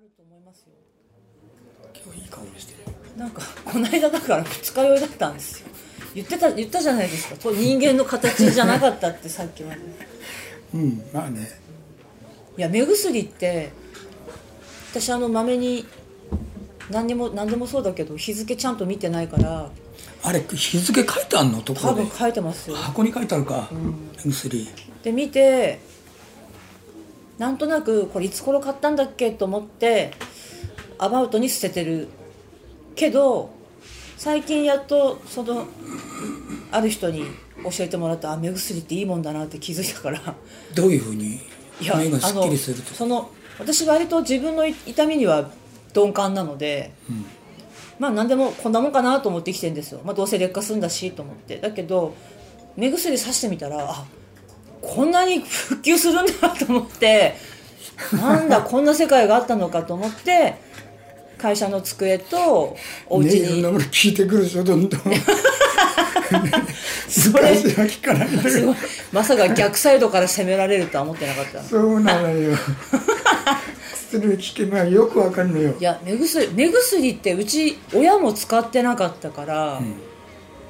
ると思いますよ。今日いいしてる。なんかこの間だから二日酔いだったんですよ。言ってた言ったじゃないですか。人間の形じゃなかったってさっきまで。うんまあね。いや目薬って私あのまめに何にも何でもそうだけど日付ちゃんと見てないから。あれ日付書いてあんの？ところで？多分書いてますよ。箱に書いてあるか、目薬。で見てなんとなくこれいつ頃買ったんだっけと思ってアバウトに捨ててるけど最近やっとそのある人に教えてもらったあ目薬っていいもんだなって気づいたから。どういうふうに？目がすっきりすると？その私割と自分の痛みには鈍感なので、まあ何でもこんなもんかなと思って生きてるんですよ、まあ、どうせ劣化するんだしと思って。だけど目薬さしてみたらあこんなに復旧するんだと思ってなんだこんな世界があったのかと思って会社の机とおね家に、いろんなもの聞いてくるでしょどんどん。それ聞かないすごい。まさか逆サイドから攻められるとは思ってなかったそうなのよ。薬を聞けばよくわかるのよ。いや目薬目薬ってうち親も使ってなかったから、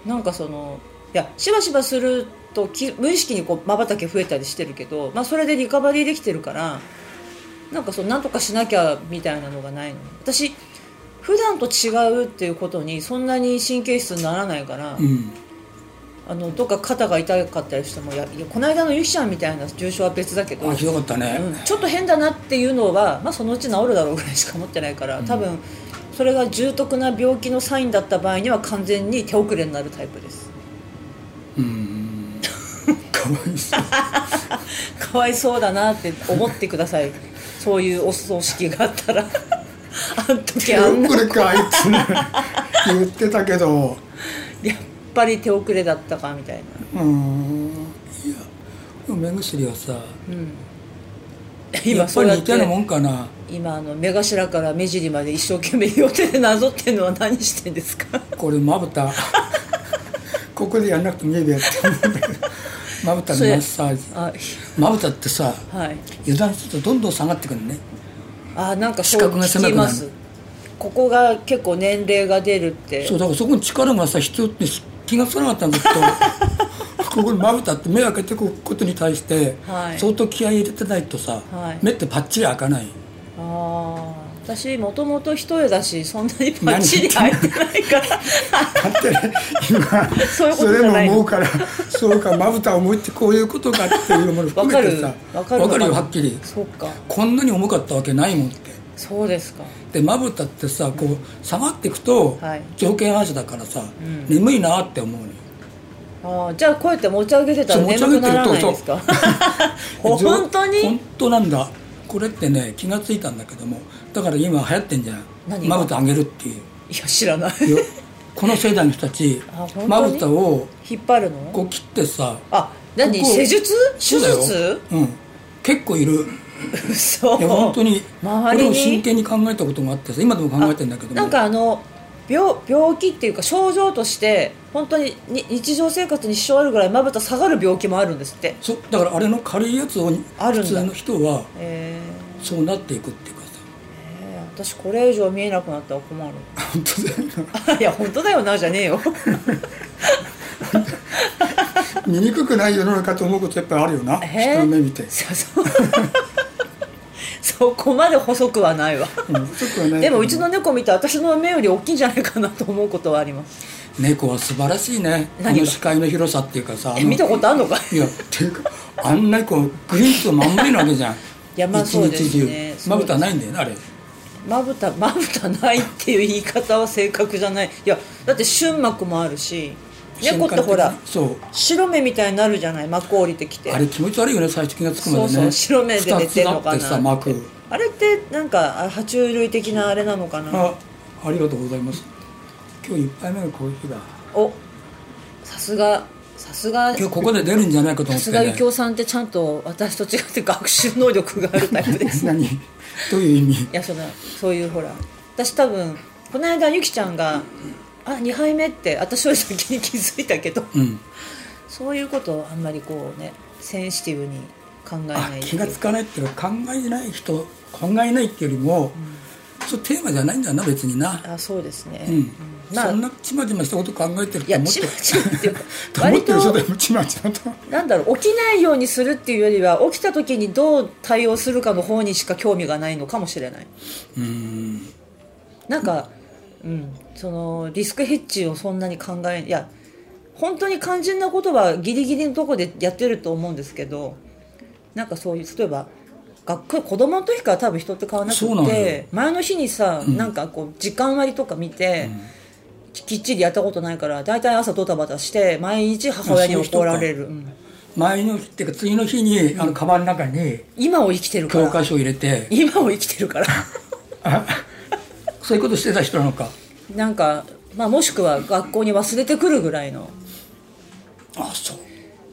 なんかそのいやしばしばするとき無意識にこうまばたき増えたりしてるけど、まあ、それでリカバリーできてるからなんかそうなんとかしなきゃみたいなのがないの私普段と違うっていうことにそんなに神経質にならないから、うん。あのどっか肩が痛かったりしてもいやこの間のゆきちゃんみたいな重症は別だけどあひどかったね、うん、ちょっと変だなっていうのは、まあ、そのうち治るだろうぐらいしか思ってないから多分それが重篤な病気のサインだった場合には完全に手遅れになるタイプです。うん かわいそう。かわいそうだなって思ってください。そういうお葬式があったら。あん時手あんな。遅れかあいつね。言ってたけど。やっぱり手遅れだったかみたいな。うん。いや目薬はさや今っぱりそうやって似たようなもんかな。今あの目頭から目尻まで一生懸命両手でなぞってるのは何してんですか？これまぶたここでやんなくても家でやってるんだけど。まぶたのマッサージ。あまぶたってさはい。油断するとどんどん下がってくるね。あなんか視覚が狭くなるここが結構年齢が出るって。そうだからそこに力がさ必要って気がつかなかったんだけど。ここにまぶたって目開けてくことに対してはい相当気合い入れてないとさ、はい目ってパッチリ開かないああ私もともと一重だしそんなにパッチリ開いてないから。だってね今そういうことじゃないそれも思うからそうかまぶた重いってこういうことかっていうもの含めてさ。わかるわかるよはっきり。そっか。こんなに重かったわけないもんって。そうですか。でまぶたってさこう下がっていくとはい。条件反射だからさ、ん。眠いなって思うのよ。ああじゃあこうやって持ち上げてたらそう持ち上げて眠くなるとらないですか本当に？本当なんだこれってね気がついたんだけどもだから今流行ってんじゃん。まぶた上げるっていう。いや知らない。よこの世代の人たちまぶたを引っ張るの？こう切ってさあ何？施術？手術？うん。結構いる。嘘。いや本当にこ周りに？れを真剣に考えたことがあってさ今でも考えてんだけども。なんかあの病病気っていうか症状として本当にに日常生活に支障あるぐらいまぶた下がる病気もあるんですって。そうだからあれの軽いやつを普通の人はえそうなっていくっていうかさーえー。私これ以上見えなくなったら困る。本当だよな。いや本当だよなじゃねえよ。見にくくない世の中と思うことやっぱりあるよな。えー。人の目見て、そそうそこまで細くはないわ。うん、ちょっとねでもうちの猫見て私の目より大きいんじゃないかなと思うことはあります。猫は素晴らしいね。こ何が？の視界の広さっていうかさ見たことあんのかい？やっていうかあんなにこうグリーンとまんまりなわけじゃん。いやまあ一そうです日ね中まぶたないんだよねあれ。まぶたまぶたないっていう言い方は正確じゃない。いやだって瞬膜もあるし猫ってほらそう。白目みたいになるじゃない？膜降りてきて。あれ気持ち悪いよね最初気がつくまでねそうそう白目で寝てんのかな。二つあってさ膜。あれってなんかあ爬虫類的なあれなのかな？あありがとうございます。今日一杯目のコーヒーだ。おさすがさすが。今日ここで出るんじゃないかとさす思ってね。がゆきおさんってちゃんと私と違って学習能力があるタイプです。何？どういう意味？いやそのそういうほら私多分この間ゆきちゃんが「あ2杯目」って私より先に気づいたけどうん。そういうことをあんまりこうねセンシティブに考えあない気がつかないっていうか考えない人考えないっていうよりも、そうテーマじゃないんだな別にな。あそうですね、うん、まあそんなちまちましたこと考えてるいやと思ってちまちまっていうかと思ってる人割でもちまちまとなんだろう起きないようにするっていうよりは起きた時にどう対応するかの方にしか興味がないのかもしれない。うん。なんか、うん、そのリスクヘッジをそんなに考えいや本当に肝心なことはギリギリのとこでやってると思うんですけどなんかそういう例えば学校子供の時から多分人って変わらなくて前の日にさ、なんかこう時間割とか見て、きっちりやったことないから大体朝ドタバタして毎日母親に怒られる、うん。前の日っていうか次の日にあのカバンの中に今を生きてるから。教科書を入れて。今を生きてるから。そういうことしてた人なのかなんか、まあ、もしくは学校に忘れてくるぐらいの。あそう。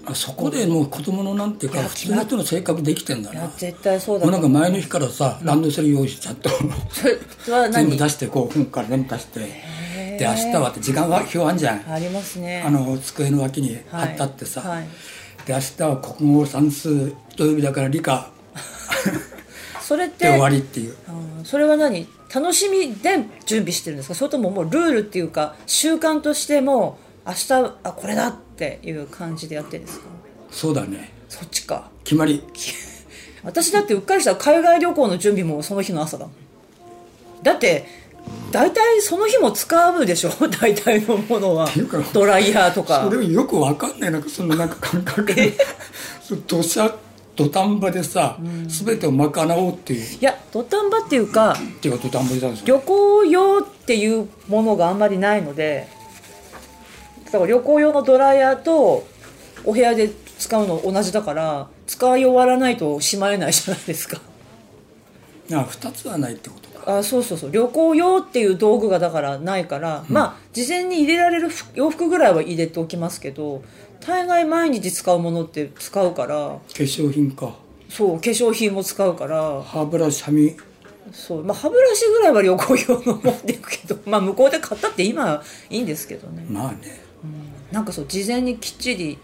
あそこでもう子供のなんていうか普通の人の性格できてんだいやな絶対そうだもうなんか前の日からさランドセル用意しちゃっと全部何出してこう本から全部出して。で明日はって時間は表あんじゃん。ありますね。あの机の脇に貼はい。ってあってさ、はい。で明日は国語算数土曜日だから理科。それっでて終わりっていう。うん。それは何？楽しみで準備してるんですか？それとももうルールっていうか習慣としてもう明日あこれだっていう感じでやってるんですか？そうだね。そっちか。決まり。私だってうっかりしたら海外旅行の準備もその日の朝だもん。だって大体その日も使うでしょ？大体のものは。ドライヤーとか。それよくわかんない。なんかそのなんか感覚そう 土砂土壇場でさ、全てを賄おうっていう。いや土壇場っていうかっていうか土壇場でたんですよ旅行用っていうものがあんまりないのでだから旅行用のドライヤーとお部屋で使うの同じだから使い終わらないとしまえないじゃないですか。あ二つはないってことか。あそうそうそう。旅行用っていう道具がだからないから、まあ事前に入れられる服洋服ぐらいは入れておきますけど大概毎日使うものって使うから。化粧品か。そう化粧品も使うから。歯ブラシ歯磨そう、まあ、歯ブラシぐらいは旅行用の持っていくけど、まあ、向こうで買ったって今はいいんですけどね。まあね。なんかそう事前にきっちり、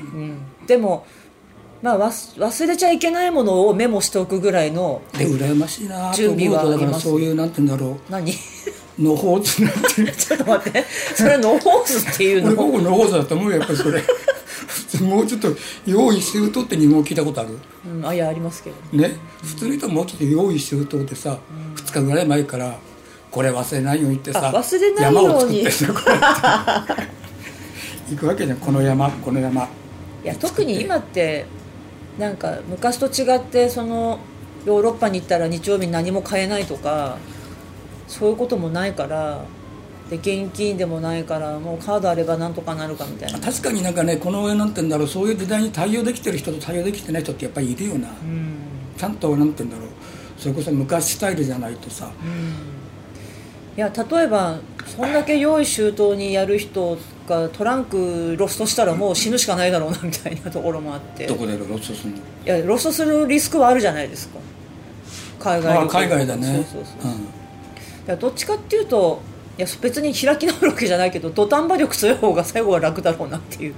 うん、でも、まあ、忘忘れちゃいけないものをメモしておくぐらいので羨ましいなと準備思うとだかはあります。らそういうなんて言うんだろ何う。のほうつなんて ちょっと待って。それノーホースっていう俺の僕のほうだと思うよやっぱりそれ。もうちょっと用意周到って日本語聞いたことある？うん、あいやありますけどね。普通の人はもうちょっと用意周到でさ、2日ぐらい前からこれ忘れないようにってさあ忘れないように。山を作ってさこうやって。行くわけじゃん。この山この山。いや特に今ってなんか昔と違ってそのヨーロッパに行ったら日曜日に何も買えないとかそういうこともないからで現金でもないからもうカードあればなんとかなるかみたいな。確かになんかねこの上なんて言うんだろうそういう時代に対応できてる人と対応できてない人ってやっぱりいるよな、うん。ちゃんとなんて言うんだろうそれこそ昔スタイルじゃないとさ。いや例えばそんだけ用意周到にやる人がトランクロストしたらもう死ぬしかないだろうなみたいなところもあって。どこでロストするの？いやロストするリスクはあるじゃないですか。海外海外だね。そうそうそう。うんいやどっちかっていうといや別に開き直るわけじゃないけど土壇場力強い方が最後は楽だろうなっていう。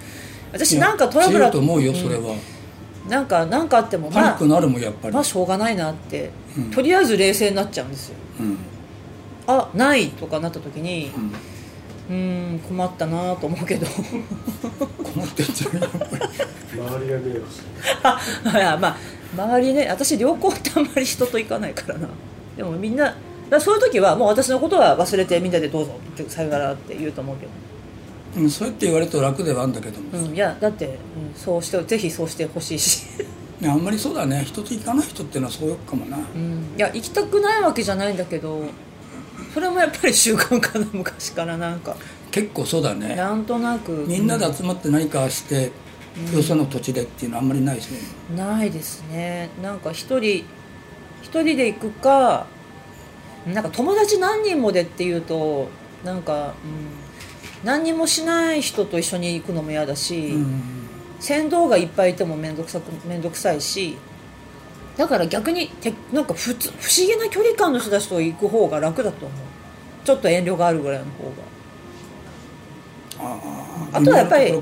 私なんかトラブルと思うよそれは、なんかなんかあってもまあパニックなるもんやっぱり、まあしょうがないなって、うん。とりあえず冷静になっちゃうんですよ。うん。あないとかなった時にうん。うーん困ったなと思うけど。困ってんじゃんやっぱり。周りが迷惑す るいやまあ周りね私旅行ってあんまり人と行かないからな。でもみんなだそういう時はもう私のことは忘れてみんなでどうぞってさよならって言うと思うけど。うんそうやって言われると楽ではあるんだけども、うん、いやだって、うん、そうしてぜひそうしてほしいし、ねあんまりそうだね。人と行かない人っていうのはそうよくかもな、うん、いや行きたくないわけじゃないんだけどそれもやっぱり習慣かな昔からなんか。結構そうだね。なんとなく。みんなで集まって何かして、よその土地でっていうのはあんまりないですね。ないですね。なんか一人一人で行くかなんか友達何人もでっていうとなんか、うん、何にもしない人と一緒に行くのも嫌だし、うん。船頭がいっぱいいても面倒くさく面倒くさいしだから逆にてなんか普通不思議な距離感の人たちと行く方が楽だと思う。ちょっと遠慮があるぐらいの方ああとはやっぱりう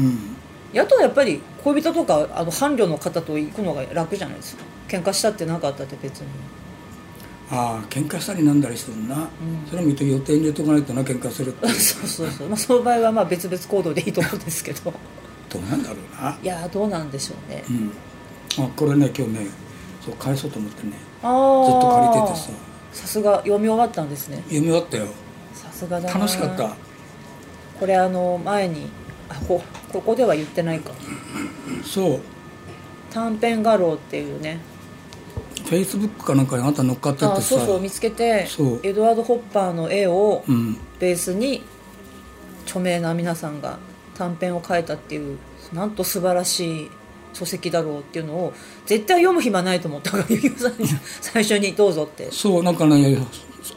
ん。うん。あとはやっぱり恋人とかあの伴侶の方と行くのが楽じゃないですか。喧嘩したってなかったって別にああ喧嘩したりなんだりするな、それも予定に入れとかないとな喧嘩するって。そうそうそう、まあ、その場合はまあ別々行動でいいと思うんですけど。どうなんだろうな。いやーどうなんでしょうね、うん。あこれね今日ねそう返そうと思ってね。ああずっと借りててさ。さすが読み終わったんですね。読み終わったよ。さすがだな楽しかった。これあの前にあこここでは言ってないか。そう。短編画廊っていうねフェイスブックかなんかにあんた乗っかっててさあそうそう見つけてそう。エドワード・ホッパーの絵をうん。ベースに著名な皆さんが短編を描いたっていうなんと素晴らしい書籍だろうっていうのを絶対読む暇ないと思ったからゆきさんに最初にどうぞって。そうなんかね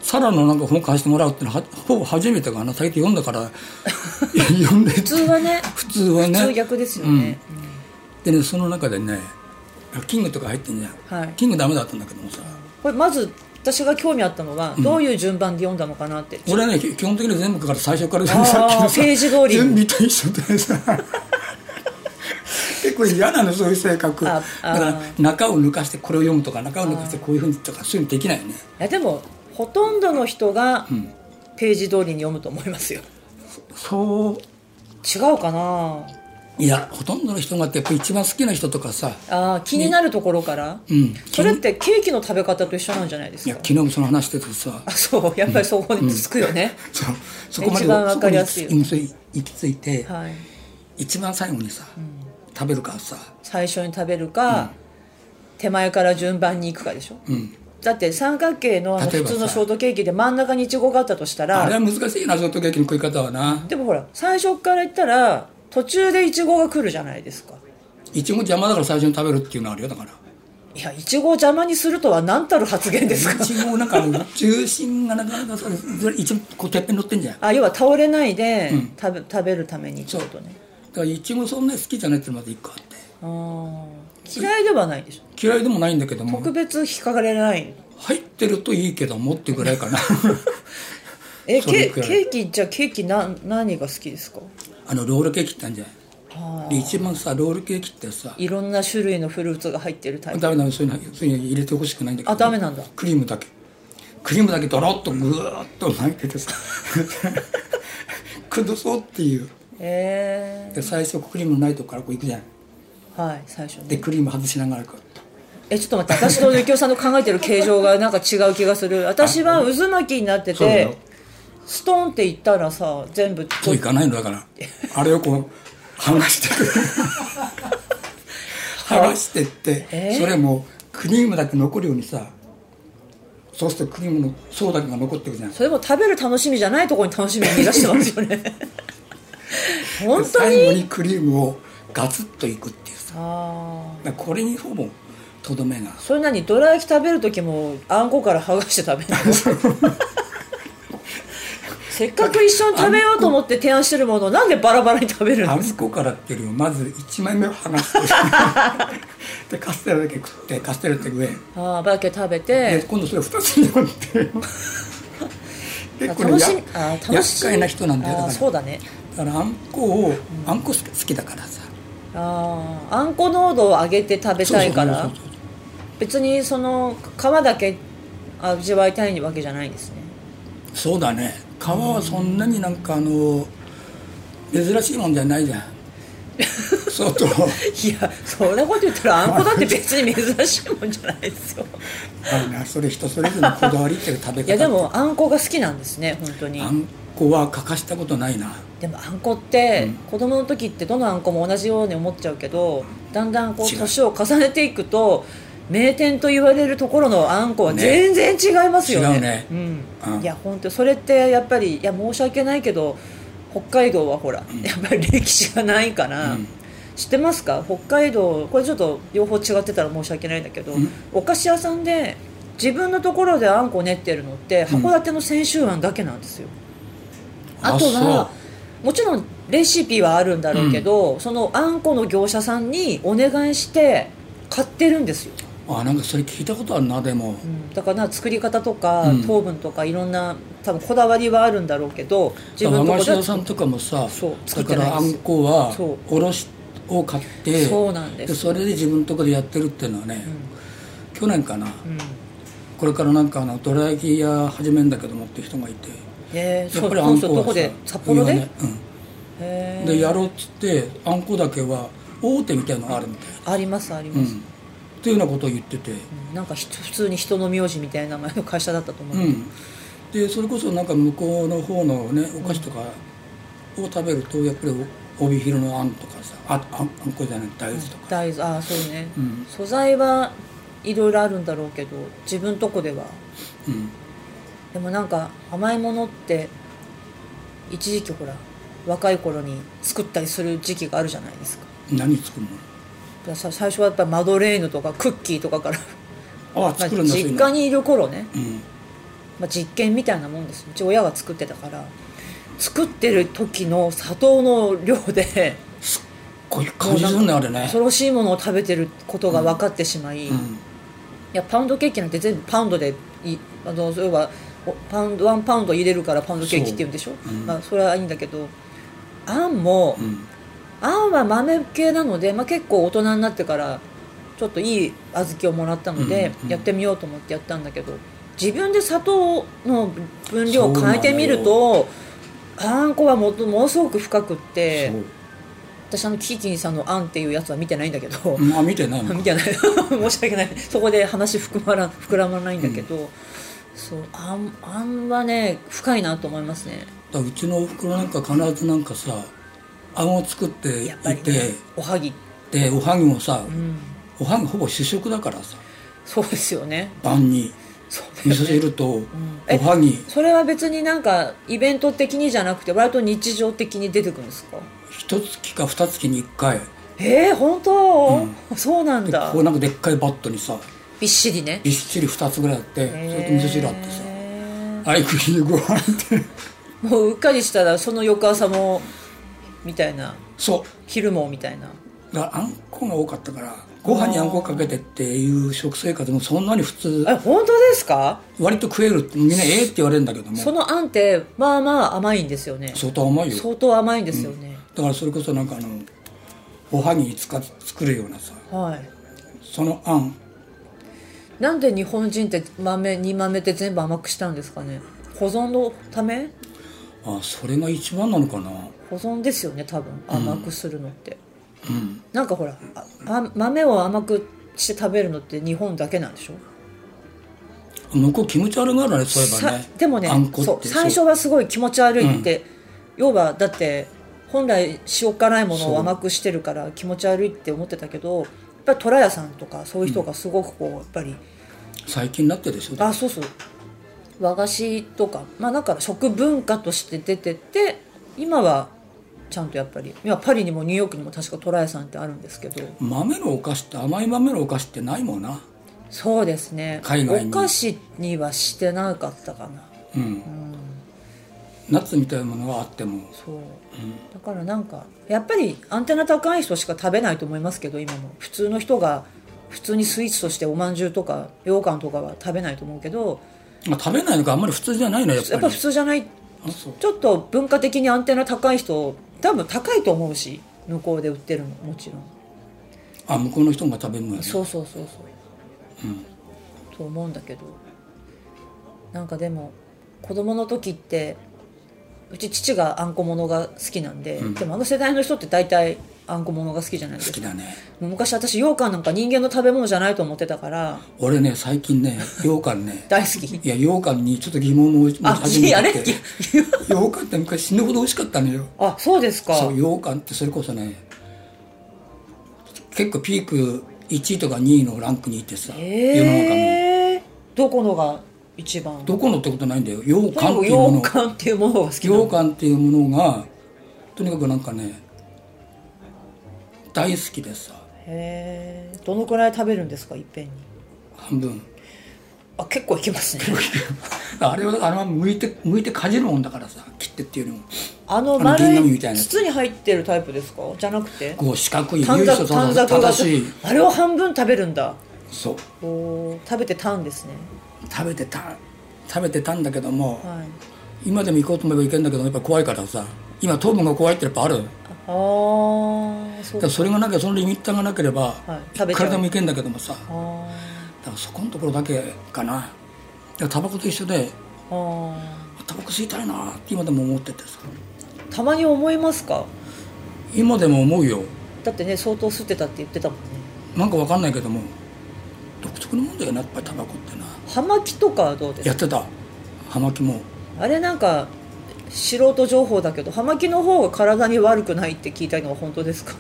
サラのなんか本貸してもらうってのははほぼ初めてかな最近読んだから 読んで普通はね。普通はね。普通逆ですよね、でねその中でねキングとか入ってんじゃん、はい。キングダメだったんだけどもさ。これまず私が興味あったのは、どういう順番で読んだのかなって。俺ねき基本的に全部から最初からあーさっきのさページ通りに。全部と一緒でさ。結構嫌なのそういう性格。だから中を抜かしてこれを読むとか中を抜かしてこういうふうにとかそういうのできないよね。いやでもほとんどの人がん。ページ通りに読むと思いますよ。そう。違うかないやほとんどの人がってやっぱ一番好きな人とかさあー気になるところから、うん。それってケーキの食べ方と一緒なんじゃないですか？いや昨日もその話しててさ。あそう。やっぱりそこにつくよね、そう。そこまで一番わかりやすい。行き着いて、はい。一番最後にさ、食べるからさ。最初に食べるか、手前から順番に行くかでしょ、うん。だって三角形の普通のショートケーキで真ん中にイチゴがあったとしたらあれは難しいなショートケーキの食い方はな。でもほら最初から言ったら途中でイチゴが来るじゃないですか。いちご邪魔だから最初に食べるっていうのあるよだから。いやイチゴを邪魔にするとは何たる発言ですか？いちごなんかあの中心がなかなかさ一番こうてっぺん乗ってんじゃん。だかあ要は倒れないでうん。食べ,、食べるためにってことね。らいちごそんなに好きじゃないってのまず一個あって。あー。嫌いではないでしょ。嫌いでもないんだけども。特別引っかかれない入ってるといいけどもっていうぐらいかなえケケーキじゃあケーキな何が好きですかあのロールケーキってあるじゃんあ。で一番さロールケーキってさいろんな種類のフルーツが入ってるタイプ。ダメダメそういうのそういうの入れてほしくないんだけど。あダメなんだ。クリームだけ。クリームだけドロッとぐーっと巻いててさ。崩そうっていう。え。で最初クリームないとこからこう行くじゃん。ー、はい最初でにクリーム外しながらこう。えちょっと待って私とゆきおさんの考えてる形状がなんか違う気がする。私は渦巻きになっててストンっていったらさ全部そういかないの？だから。あれをこう 剥がしてく剥がしてって、えー？それもクリームだけ残るようにさそうするとクリームの層だけが残ってくじゃん。それも食べる楽しみじゃないところに楽しみを見出してますよね。本で当に？最後にクリームをガツッといくっていうさ。これにほぼとどめが。それ何？どら焼き食べる時もあんこから剥がして食べるの？せっかく一緒に食べようと思って提案してるものをなんでバラバラに食べるんですあんこからっていうよ。りもまず1枚目を剥がして。でカステラだけ食ってカステラって上。ああだけ食べでて今度それ2つに読んで結構ね厄介な人なんだよだあから。ーそうだね。だからあんこをあんこ好きだからさ。あああんこ濃度を上げて食べたいから。別にその皮だけ味わいたいわけじゃないんですね。そうだね皮はそんなになんかあの珍しいもんじゃないじゃん。相当いやそんなこと言ったらあんこだって別に珍しいもんじゃないですよ。あそれ人それぞれのこだわりっていう食べ方いやでもあんこが好きなんですね本当に。あんこは欠かしたことないな。でもあんこって、子供の時ってどのあんこも同じように思っちゃうけどだんだんこう。年を重ねていくと名店と言われるところのあんこは全然違いますよね。違うね。うん。うん。いや本当それってやっぱりいや申し訳ないけど北海道はほら、やっぱり歴史がないから、うん。知ってますか？北海道これちょっと両方違ってたら申し訳ないんだけど、ん。お菓子屋さんで自分のところであんこ練ってるのって函館の泉州あんだけなんですよ、あとはもちろんレシピはあるんだろうけど、そのあんこの業者さんにお願いして買ってるんですよ、あなんかそれ聞いたことあるなでも。うん。だから作り方とか、うん。糖分とかいろんな多分こだわりはあるんだろうけど自分の和菓さんとかもさだからあんこはおろしを買ってそうなんです。それで自分のところでやってるっていうのはね、去年かな、うん。これからなんかあのどら焼き屋始めんだけどもって人がいてえー、やっぱりあんこはさで？札幌で、ねうん、でやろうっつってあんこだけは大手みたいのがあるみたい。ありますありな、うん、ます、っていうようなことを言ってて、なんかひ普通に人の名字みたいな名前の会社だったと思う、うん、でそれこそなんか向こうの方のねお菓子とかを食べるとやっぱり帯広のあんとかさああんこじゃない大豆とか、大豆ああそうね、うん。素材はいろいろあるんだろうけど自分とこでは。うん、でもなんか甘いものって一時期ほら若い頃に作ったりする時期があるじゃないですか。何作るだからさ最初はやっぱマドレーヌとかクッキーとかから、のああまあ作るんだそういうの。実家にいる頃ね、うん。まあ、実験みたいなもんです。うち親が作ってたから作ってる時の砂糖の量でこういう感じするねあれね。恐ろしいものを食べてることが分かってしまい、いうん。やパウンドケーキなんて全部パウンドでいあのそういえばおパウンドワンパウンド入れるからパウンドケーキって言うんでしょ、そまあ、それはいいんだけどあんも、うんあんは豆系なので、まあ、結構大人になってからちょっといい小豆をもらったので、うんうんやってみようと思ってやったんだけど自分で砂糖の分量を変えてみるとあんこはもものすごく深くって私あのキキキンさんの「あん」っていうやつは見てないんだけど、うんあ見てない 見てない。申し訳ない。そこで話膨まら膨らまないんだけど、そうあんあんはね深いなと思いますね。だうちのおふくろなんか必ずなんかさあんを作っていて、ねおはぎ。でおはぎもさ、うん。おはぎほぼ主食だからさそうですよね。晩にそうだ味噌汁とえおはぎ。それは別になんかイベント的にじゃなくて割と日常的に出てくるんですか？一月か二月に一回。えー、本当、そうなんでだこうなんかでっかいバットにさびっしりね。びっしり二つぐらいあってそれと味噌汁あってさへアイクリーご飯って。ーもううっかりしたらその翌朝もみたいな。そ昼もみたいな。うだからあんこが多かったからご飯にあんこかけてっていう食生活もそんなに普通。え本当ですか？割と食えるってみんなええって言われるんだけども。そのあんってまあまあ甘いんですよね。相当甘いよ。相当甘いんですよね、だからそれこそなんかあのおはぎ作るようなさはい。そのあん。なんで日本人って豆煮豆って全部甘くしたんですかね？保存のため？あそれが一番なのかな。保存ですよね多分。甘くするのって、うん。なんかほらああ豆を甘くして食べるのって日本だけなんでしょ？向こう気持ち悪がるねそういえばね。さでもねそう最初はすごい気持ち悪いって、要はだって本来塩辛いものを甘くしてるから気持ち悪いって思ってたけどやっぱり虎屋さんとかそういう人がすごくこうやっぱり、最近になってでしょあそうそう和菓子とかまあだから食文化として出てて今はちゃんとやっぱり今パリにもニューヨークにも確か虎屋さんってあるんですけど。豆のお菓子って甘い豆のお菓子ってないもんな。そうですね。海外に。お菓子にはしてなかったかな。うん、ナッツみたいなものがあっても。そう、だからなんかやっぱりアンテナ高い人しか食べないと思いますけど今も。普通の人が普通にスイーツとしておまんじゅうとか羊羹とかは食べないと思うけどまあ、食べないのかあんまり普通じゃないのやっぱり。やっぱ普通じゃない。ちょっと文化的にアンテナ高い人多分高いと思うし向こうで売ってるのもちろん。あ向こうの人が食べるのやね。そうそうそうそう、と思うんだけど。なんかでも子供の時ってうち父があんこものが好きなんで、でもあの世代の人って大体あんこものが好きじゃないですか。好きだね。昔私羊羹なんか人間の食べ物じゃないと思ってたから。俺ね最近ね羊羹ね。大好き。いや羊羹にちょっと疑問を持ちあ始めあれ？てて羊羹って昔死ぬほど美味しかったのよ。あそうですか。そう羊羹ってそれこそね結構ピーク1位とか2位のランクにいてさ、世の中の。ええどこのが一番？どこのってことないんだよ。羊羹っていうもの羊羹っていうものが好きなの。羊羹っていうものがとにかくなんかね大好きでさ。へえどのくらい食べるんですかいっぺんに？半分。あ結構いきますね。あれはあれは剥いて剥いてかじるもんだからさ切ってっていうよりも。あのあの銀丸い紙みたいな筒に入ってるタイプですか？じゃなくて？こう四角い短冊短冊が正しい。あれを半分食べるんだ。そう。おー食べてたんですね。食べてた食べてたんだけども、はい。今でも行こうと思えば行けんだけどやっぱ怖いからさ今糖分が怖いってやっぱある？だああそれがなきゃそのリミッターがなければ、はい。体も行けんだけどもさ。だかあらそこのところだけかな。でタバコと一緒でタバコ吸いたいなって今でも思っててさ。たまに思いますか？今でも思うよ。だってね相当吸ってたって言ってたもんね。なんかわかんないけども独特のもんだよなやっぱりタバコってな。葉巻とかはどうですか？やってた。葉巻も。あれなんか素人情報だけど葉巻の方が体に悪くないって聞いたのは本当ですか？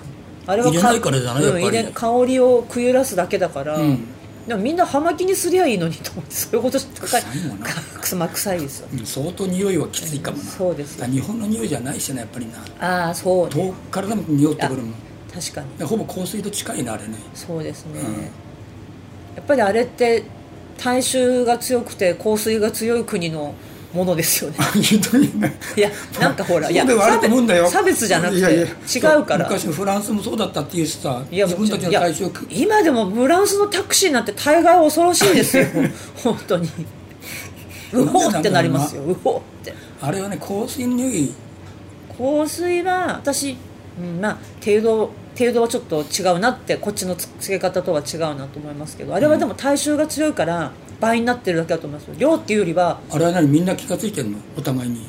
あれは入れないからじゃない？うん入れ香りをくゆらすだけだから、うん。でもみんな葉巻にすりゃいいのにと思って そういうことして臭いもんな。臭いですよ。うん相当匂いはきついかもな。そうです日本の匂いじゃないしねやっぱりな。ああそうね。遠くからでも匂ってくるもん。確かに。でほぼ香水と近いなあれね。そうですね、うん。やっぱりあれって大衆が強くて香水が強い国のものですよね。いやなんかほらいや差別じゃなくて違うから。昔のフランスもそうだったっていうしさいや自分たちのいや大衆を今でもフランスのタクシーなんて大概恐ろしいですよ。本当に。うほってなりますよ。うほって。あれはね香水の匂い香水は私、うん、まあ程度程度はちょっと違うなってこっちのつけ方とは違うなと思いますけどあれはでも大衆が強いから倍になってるだけだと思いますよ。量っていうよりはあれは何みんな気が付いてんの？お互いに。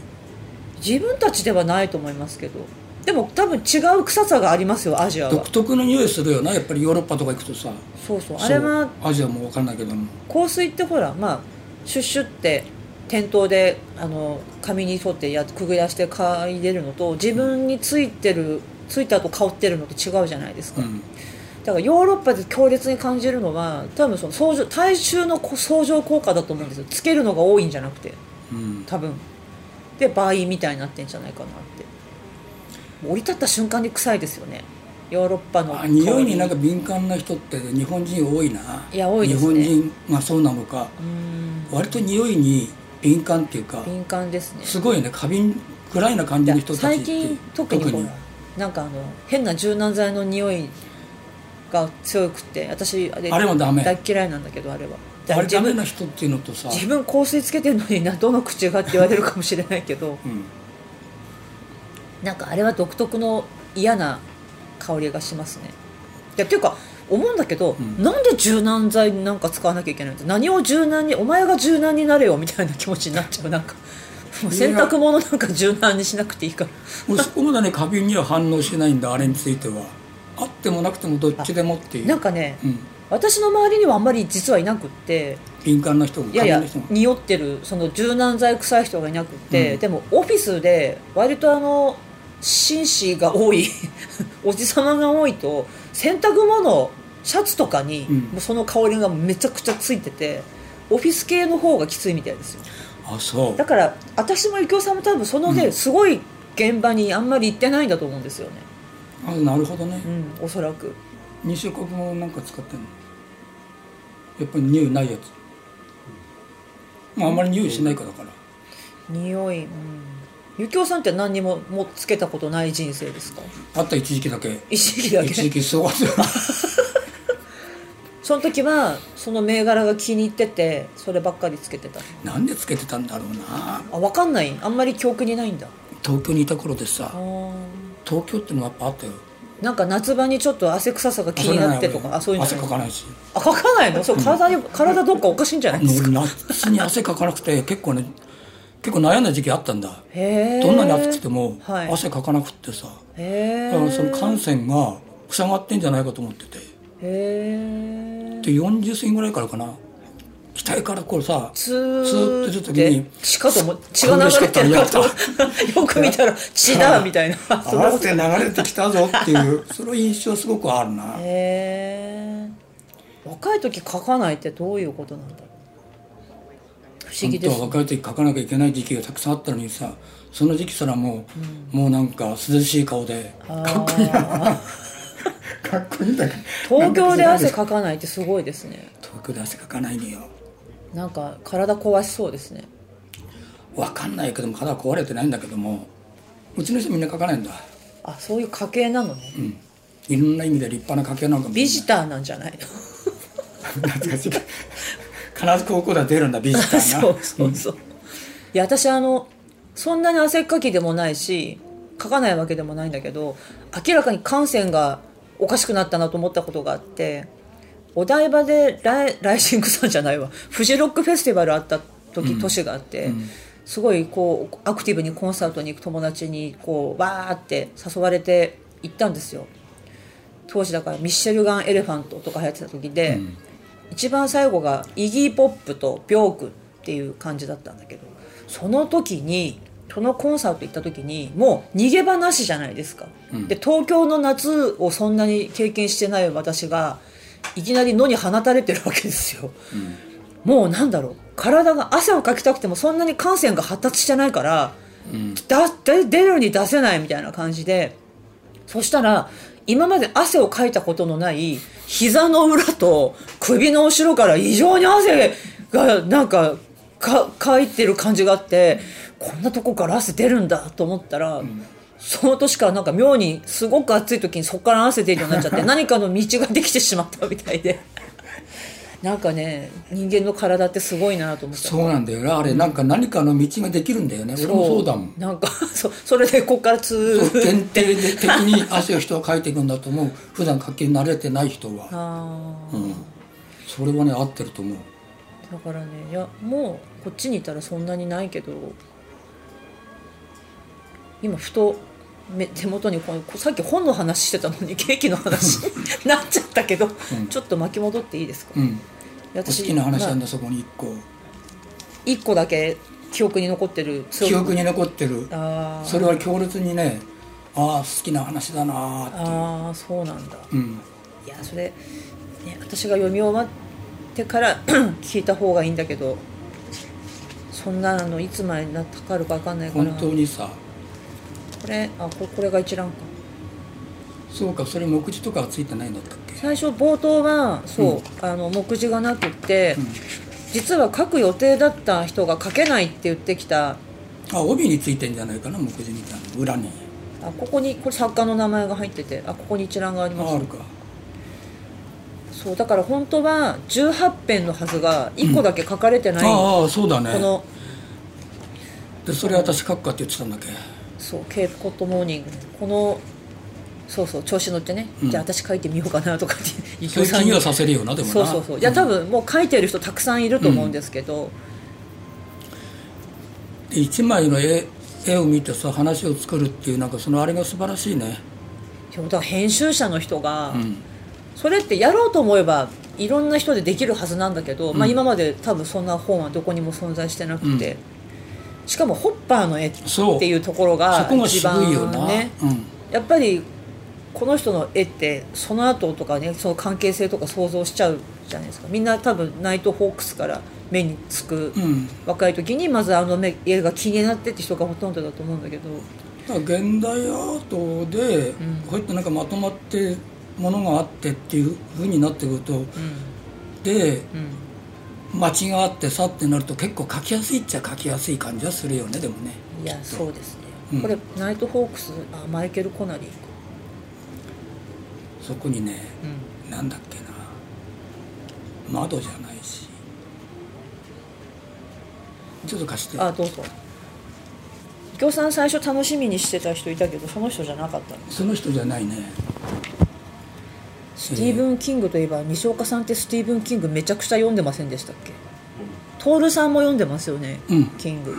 自分たちではないと思いますけど。でも多分違う臭さがありますよアジアは。独特の匂いするよなやっぱりヨーロッパとか行くとさ。そうそう。あれはアジアも分かんないけども。香水ってほらまあシュッシュって店頭であの紙に沿ってやくぐらして嗅いでるのと自分についてるついた後香ってるのと違うじゃないですか、うんだからヨーロッパで強烈に感じるのは多分その相乗大衆のこ相乗効果だと思うんですよ。つけるのが多いんじゃなくて。うん。多分。で倍みたいになってんじゃないかなって。降り立った瞬間に臭いですよね。ヨーロッパのあ匂いになんかか敏感な人って日本人多いな。いや多いですね。日本人がそうなのか。うん。割と匂いに敏感っていうか敏感ですね。すごいね。過敏ぐらいな感じの人たちって最近特にほらなんかあの変な柔軟剤の匂いが強くて私あれあれもダメ。大嫌いなんだけどあれは。あれダメな人っていうのとさ、自分香水つけてるのになどの口がって言われるかもしれないけどうん、なんかあれは独特の嫌な香りがしますね。いやっていうか思うんだけど、うん。なんで柔軟剤なんか使わなきゃいけないのって何を柔軟にお前が柔軟になれよみたいな気持ちになっちゃう。なんか洗濯物なんか柔軟にしなくていいから。もうそこまでね過敏には反応しないんだあれについてはあってもなくてもどっちでもっていう。なんかね、うん、私の周りにはあんまり実はいなくって。敏感な人もいやいや匂ってるその柔軟剤臭い人がいなくって、うん。でもオフィスで割とあの紳士が多い おじさまが多いと洗濯物シャツとかに、うん。もうその香りがめちゃくちゃついててオフィス系の方がきついみたいですよ。あそう。だから私も幸男さんも多分そのね、うん。すごい現場にあんまり行ってないんだと思うんですよねあなるほどね。うんおそらく。西岡君もなんか使ってんの？やっぱり匂いないやつ。まああんまり匂いしないからだから。匂いうん。幸男さんって何にももつけたことない人生ですか？あった一時期だけ。一時期だけ。一時期すごかったよその時はその銘柄が気に入っててそればっかりつけてた。なんでつけてたんだろうな。あ分かんない。あんまり記憶にないんだ。東京にいた頃でさ東京ってのはやっぱあったよ。なんか夏場にちょっと汗臭さが気になってとかあそういうの。汗かかないし。あかかないの？そう体に体どっかおかしいんじゃない？ですか俺夏に汗かかなくて結構ね結構悩んだ時期あったんだ。どんなに暑くてもはい。汗かかなくってさ、へだからそのえ汗腺が塞がってんじゃないかと思ってて。へえで40過ぎぐらいからかな額からこうさツーって出た時に血かと思血が流れてるかと。よく見たら血だみたいな。その汗流れてきたぞっていうその印象すごくあるな。へえ若い時かかないってどういうことなんだろう？不思議です。本当は若い時かかなきゃいけない時期がたくさんあったのにさその時期すらもう、もうなんか涼しい顔でかっこいいな。かっこいいんだけど。東京で汗かかかないってすごいですね。東京で汗かかないのよなんか体壊しそうですね。わかんないけども体は壊れてないんだけどもうちの人みんな書かないんだ。あそういう家系なのね。うん。いろんな意味で立派な家系なのかも。ビジターなんじゃないの？懐かしい。必ず高校では出るんだビジターがそうそうそう。いや私あのそんなに汗っかきでもないしかかないわけでもないんだけど明らかに感染がおかしくなったなと思ったことがあってお台場でライライジングさんじゃないわ。フジロックフェスティバルあった時、年があって、すごいこうアクティブにコンサートに行く友達にこうわーって誘われて行ったんですよ。当時だからミッシェルガン・エレファントとか流行ってた時で、一番最後がイギー・ポップとビョークっていう感じだったんだけどその時にそのコンサート行った時にもう逃げ場なしじゃないですか、で東京の夏をそんなに経験してない私がいきなり野に放たれてるわけですよ、もうなんだろう。体が汗をかきたくてもそんなに汗腺が発達してないから、だだ出るに出せないみたいな感じで。そしたら今まで汗をかいたことのない膝の裏と首の後ろから異常に汗がなんかかかいてる感じがあってこんなとこから汗出るんだと思ったら、その年からなんか妙にすごく暑い時にそこから汗出るようになっちゃって 何かの道ができてしまったみたいで。なんかね人間の体ってすごいなと思った。そうなんだよな。あれなんか何かの道ができるんだよね。俺もそう。だもん。なんか そそれでこっからツー限定で的に汗を人はかいていくんだと思う。普段かき慣れてない人は、あー。うん、それはね合ってると思う。だからねいやもうこっちにいたらそんなにないけど今ふとめ手元にさっき本の話してたのに ケーキの話に なっちゃったけど、ちょっと巻き戻っていいですか、うん。好私きな話なんまあだそこに一個。一個だけ記憶に残ってる記憶に残ってる。それは強烈にねああ好きな話だなーってあーそうなんだ。うん。いやそれ、ね、私が読み終わってから 聞いた方がいいんだけどそんなのいつまでなかかるか分かんないから。本当にさこれあここれが一覧か。そうかそれ目次とかはついてないんだったっけ？最初冒頭はそう、あの目次がなくって、実は書く予定だった人が書けないって言ってきた。あ帯についてんじゃないかな目次みたいな裏に。あここにこれ作家の名前が入っててあここに一覧があります。ああるか。そうだから本当は18編のはずが1個だけ書かれてない、ああそうだね。このでそれ私書くかって言ってたんだっけ？そうケープコットモーニングこのそうそう調子乗ってね、うん。じゃあ私書いてみようかなとかって に。はさせるよなでもな。そうそうそう。いや多分もう書いてる人たくさんいると思うんですけど、で一枚の絵絵を見てさ話を作るっていうなんかそのあれが素晴らしいね。そう編集者の人が、うん。それってやろうと思えばいろんな人でできるはずなんだけど、まあ、今まで多分そんな本はどこにも存在してなくて、しかもホッパーの絵っていうところが一番ねうん。やっぱりこの人の絵ってその後とかねその関係性とか想像しちゃうじゃないですか。みんな多分ナイトホークスから目につく、うん。若い時にまずあの目絵が気になってって人がほとんどだと思うんだけど。現代アートでこうやってなんかまとまってものがあってっていうふうになってくると、でうん間違あってさってなると結構描きやすいっちゃ描きやすい感じはするよねでもね。いやそうですね、うん。これナイトホークスあマイケル・コナリー。かそこにねうん。なんだっけな。窓じゃないし。ちょっと貸して。あどうぞ。京さん最初楽しみにしてた人いたけどその人じゃなかったの？その人じゃないねスティーブン・キングといえば西岡さんってスティーブン・キングめちゃくちゃ読んでませんでしたっけ？徹さんも読んでますよね、うん。キング。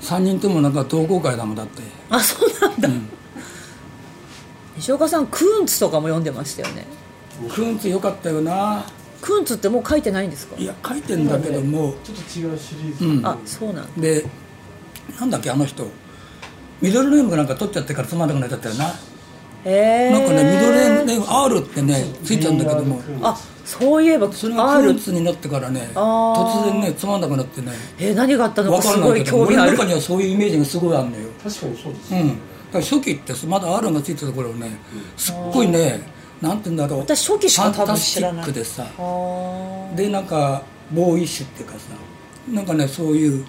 3人ともなんか同好会だもんだって。あそうなんだ、ん。西岡さんクーンツとかも読んでましたよね。クーンツよかったよな。クーンツってもう書いてないんですか？いや書いてんだけども。ちょっと違うシリーズ、うん。あそうなんだ。でなんだっけあの人。ミドルネームかなんか取っちゃってからつまんなくなっちゃったよなへえなんかねミドルネーム R ってねついちゃうんだけども。あそういえばそれがク R ーンツになってからね突然ねつまんなくなってね。えー何があったのわかすごい興味ある。俺の中にはそういうイメージがすごいあるのよ。確かにそうです、うん。だから初期ってまだ R がついてた頃ねすっごいねなんて言うんだろう。私初期しか多分知らないファンタスティックでさ。でなんかボーイッシュっていうかさなんかねそういう。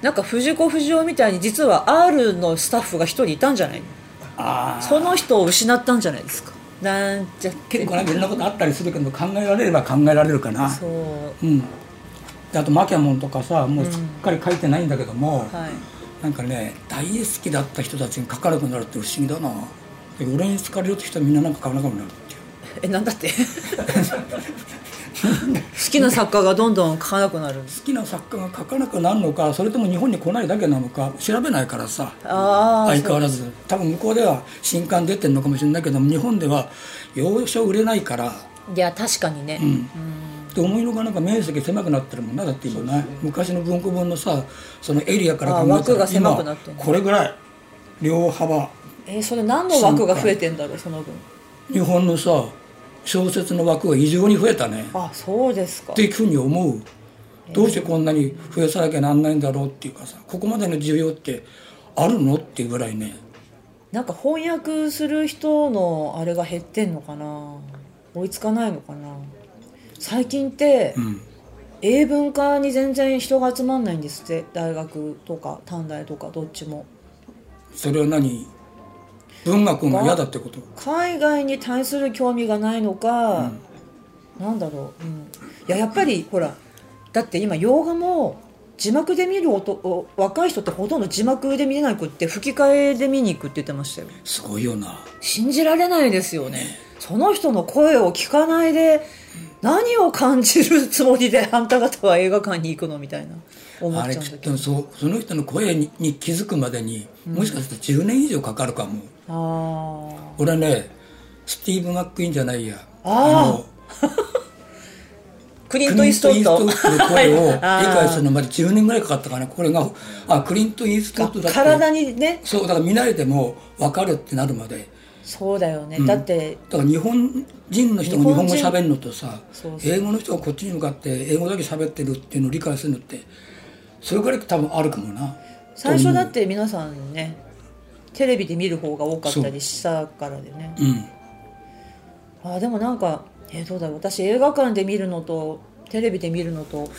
なんか藤子不二雄みたいに実は R のスタッフが一人いたんじゃないの？あその人を失ったんじゃないですか。なんちゃ結構なんかいろんなことあったりするけど考えられれば考えられるかな。そう。うん。であとマキャモンとかさもうすっかり書いてないんだけども、はい。なんかね大好きだった人たちに書かなくなるって不思議だな。で俺に好かれるって人はみんななんか書かなくなるっていう。えなんだって 好きな作家がどんどん書かなくなる好きな作家が書かなくなるのかそれとも日本に来ないだけなのか調べないからさ。ああ相変わらず。多分向こうでは新刊出てるのかもしれないけども日本では要所売れないから。いや確かにね、うん。で思いのがなんか面積狭くなってるもんなだって今ね。昔の文庫本のさそのエリアから考えたらあ枠が狭くなってこれぐらい。両幅。えーそれ何の枠が増えてんだろうその分。日本のさ小説の枠が異常に増えたね。あそうですか。っていうふうに思う。どうしてこんなに増やさなきゃなんないんだろうっていうかさここまでの需要ってあるのっていうぐらいね。なんか翻訳する人のあれが減ってんのかな。追いつかないのかな。最近ってうん。英文化に全然人が集まんないんですって。大学とか短大とかどっちも。それは何？文学が嫌だってこと？海外に対する興味がないのか、なんだろう、うん、いややっぱりほらだって今洋画も字幕で見るおとお若い人ってほとんど字幕で見れなくって吹き替えで見に行くって言ってましたよ。すごいよな。信じられないですよね。その人の声を聞かないで何を感じるつもりであんた方は映画館に行くのみたいな思あれっちゃうんだけど。きっとそうその人の声にに気づくまでにもしかすると10年以上かかるかも、ああ俺ねスティー。ブ・マック・イーンじゃないや。あ クリント・クリント・イーストウッドの声を 理解するのまで10年ぐらいかかったかな。これがあクリント・イーストウッドだって。体にね。そうだから見慣れても分かるってなるまで。そうだよね、うん。だってだから日本人の人が日本語喋るのとさ英語の人がこっちに向かって英語だけ喋ってるっていうのを理解するのってそれぐらい多分あるかもな。最初だって皆さんねテレビで見る方が多かったりしたからでね。う。ん。あーでもなんかえーどうだろう。私映画館で見るのとテレビで見るのと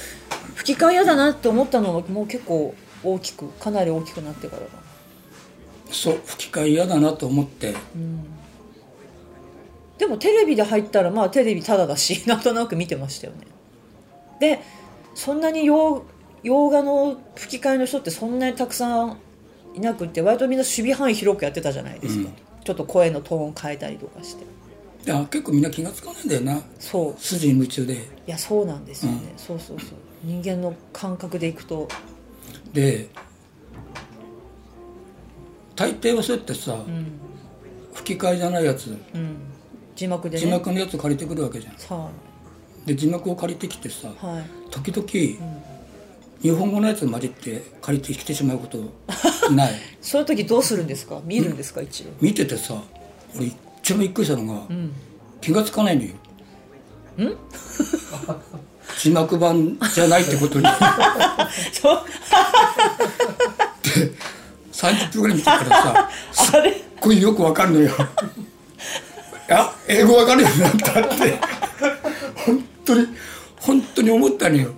吹き替え嫌だなって思ったのがもう結構大きくかなり大きくなってからだな。そう吹き替え嫌だなと思って。でもテレビで入ったらまあテレビタダだし なんとなく見てましたよね。でそんなに洋洋画の吹き替えの人ってそんなにたくさんいなくって割とみんな守備範囲広くやってたじゃないですか、ちょっと声のトーン変えたりとかして。いや結構みんな気がつかないんだよな。そう。筋に夢中で。いやそうなんですよね、そうそうそう。人間の感覚でいくと。で大抵はそうやってさ、うん、吹き替えじゃないやつうん、字幕でね。字幕のやつ借りてくるわけじゃん。さで字幕を借りてきてさあはい。時々、日本語のやつ混じって借りてきてしまうことない。そういう時どうするんですか？見るんですか？一応。見ててさ俺一番びっくりしたのが、ん。気がつかないのよ。字幕版じゃないってことに。そう。30分ぐらい見てからさ すれごいよくわかるのよ。あ英語わかるようになったって。本当に本当に思ったのよ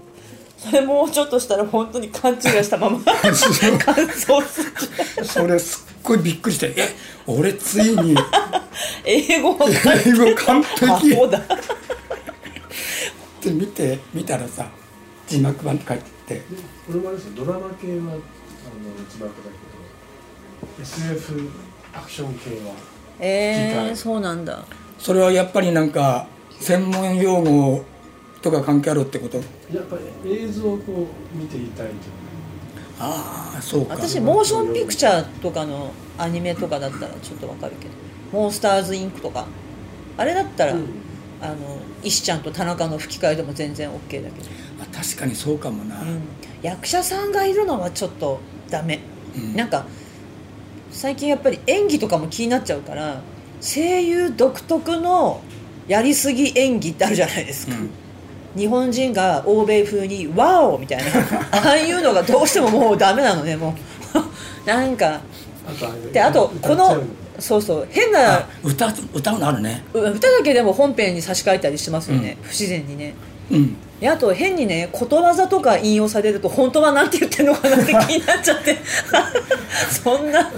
それもうちょっとしたら本当に勘違いしたまま。乾燥するそれすっごいびっくりしてえ俺ついに 英語英語完ア璧。って見て見たらさ字幕版って書いててこれもあれですよドラマ系はあの字幕だけど SF アクション系はえー、機械。そうなんだ。それはやっぱりなんか専門用語とか関係あるってこと？やっぱり映像をこう見ていたいああそうか。私モーションピクチャーとかのアニメとかだったらちょっとわかるけど。モンスターズインクとか。あれだったら、うん。あの石ちゃんと田中の吹き替えでも全然 OK だけど、あ確かにそうかもな、うん、役者さんがいるのはちょっとダメ、うん。なんか最近やっぱり演技とかも気になっちゃうから声優独特のやりすぎ演技ってあるじゃないですか、うん日本人が欧米風に「ワオ!」みたいなああいうのがどうしてももうダメなのねもう。なんかであとこのそうそう変なあ歌歌うのあるね。う歌だけでも本編に差し替えたりしますよね、不自然にね。うんであと変にねことわざとか引用されると本当はなんて言ってんのかなって 気になっちゃって。そんな、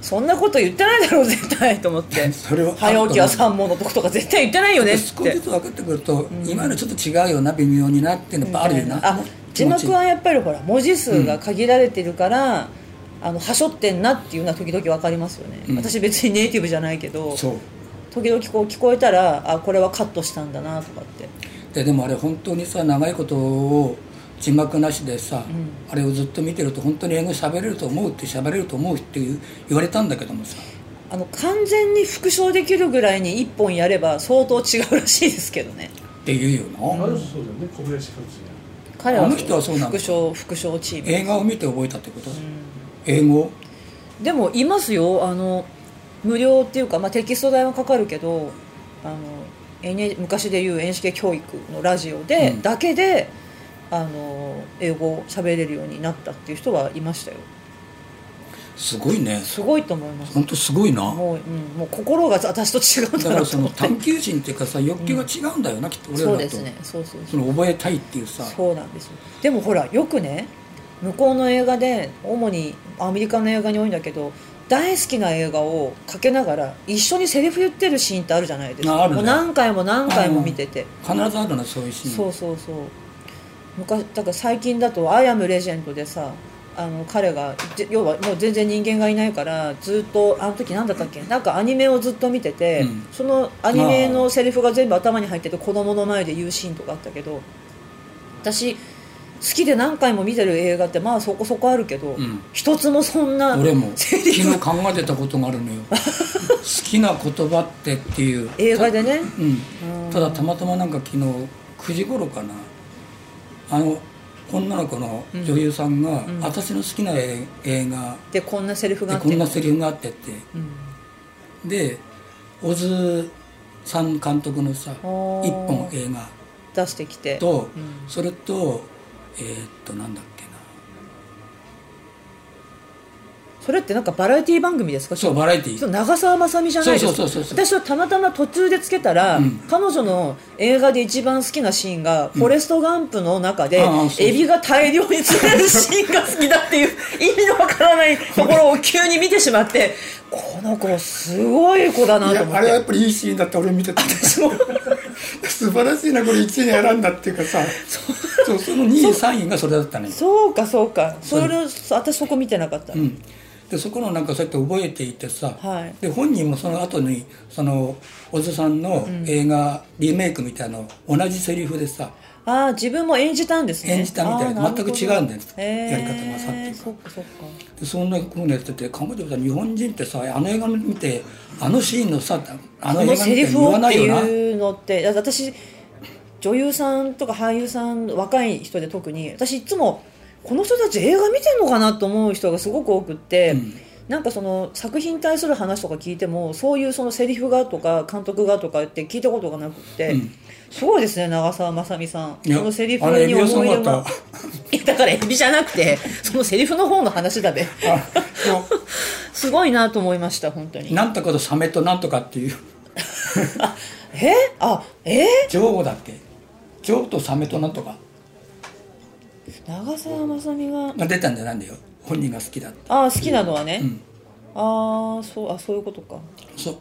そんなこと言ってないだろう絶対と思って。それは早起きは三問のとことか絶対言ってないよねっ少てしずつ分かってくると、今のちょっと違うよな微妙になっていうのやっぱあるよな、あ字幕はやっぱりほら文字数が限られてるから、あのはしょってんなっていうのは時々分かりますよね、うん。私別にネイティブじゃないけど時々こう聞こえたらあこれはカットしたんだなとかってででもあれ本当にさ長いことを字幕なしでさ、ん。あれをずっと見てると本当に英語喋れると思うって喋れると思うっていう言われたんだけどもさ。あの完全に復唱できるぐらいに1本やれば相当違うらしいですけどね。って言うよな。あの人そうだよね小林和也彼はあの人はそうなんだ。副賞副賞チーム。映画を見て覚えたってこと、英語？でもいますよ。あの無料っていうか、まあ、テキスト代はかかるけどあの昔でいう NHK 教育のラジオで、うん。だけであの英語を喋れるようになったっていう人はいましたよ。すごいね。すごいと思います。本当すごいな。もう,、うん、もう心が私と違うんだだからその探求心っていうかさ欲求が違うんだよな、きっと俺らと。そうですね。そうそう。その覚えたいっていうさ。そうなんですよ。でもほらよくね向こうの映画で主にアメリカの映画に多いんだけど大好きな映画をかけながら一緒にセリフ言ってるシーンってあるじゃないですか。ああるね。もう何回も何回も見てて、必ずあるなそういうシーン。そうそうそう。昔だから最近だと「アイアムレジェンド」でさあの彼がで要はもう全然人間がいないからずっとあの時何だったっけ？なんかアニメをずっと見てて、うん。そのアニメのセリフが全部頭に入ってて子供の前で言うシーンとかあったけど私好きで何回も見てる映画ってまあそこそこあるけど、ん。一つもそんな俺も。セ昨日考えてたことがあるのよ。好きな言葉ってっていう。映画でね。うん、ただたまたまなんか昨日9時頃かな。あの女の子の女優さんが、私の好きな映映画。でこんなセリフがあって。でこんなセリフがあってって。うん。で小津さん監督のさ一本映画。出してきて。と、うん。それとえーっとなんだっけな。それってなんかバラエティ番組ですか？そうバラエティ。そう長澤まさみじゃないですか？そうそうそうそう私はたまたま途中でつけたら、うん彼女の映画で一番好きなシーンが、フォレスト・ガンプの中で、エビが大量に釣れるシーンが好きだっていう意味のわからないところを急に見てしまってこの子すごい子だないと思って。やあれはやっぱりいいシーンだって俺見てた。私も素晴らしいなこれ1位に選んだっていうかさ。そう。その2位3位がそれだったねそうかそうか。それを私そこ見てなかった、うん。でそこのなんかそうやって覚えていてさ、はい。で本人もその後にその小津さんの映画、リメイクみたいなの同じセリフでさああ自分も演じたんですね。演じたみたいな全く違うんだよやり方がさっていうかでそんなふうにやってて考えてみたら日本人ってさあの映画見てあのシーンのさあの映画見て言わないよな。いうのってだって私女優さんとか俳優さん若い人で特に私いつもこの人たち映画見てんのかなと思う人がすごく多くって、うん。なんかその作品に対する話とか聞いてもそういうそのセリフがとか監督がとかって聞いたことがなくって、うんすごいですね長澤まさみさん。そのセリフに思い出エビはすごかがっ いやだからエビじゃなくてそのセリフの方の話だべ。すごいなと思いました本当に。なんとかとサメとなんとかっていう。え？あえ？女王だっけ？女王とサメとなんとか。長澤まさみが。が出たんじゃないんだよ。本人が好きだああ好きなのはね、うん。ああそうあそういうことか。そう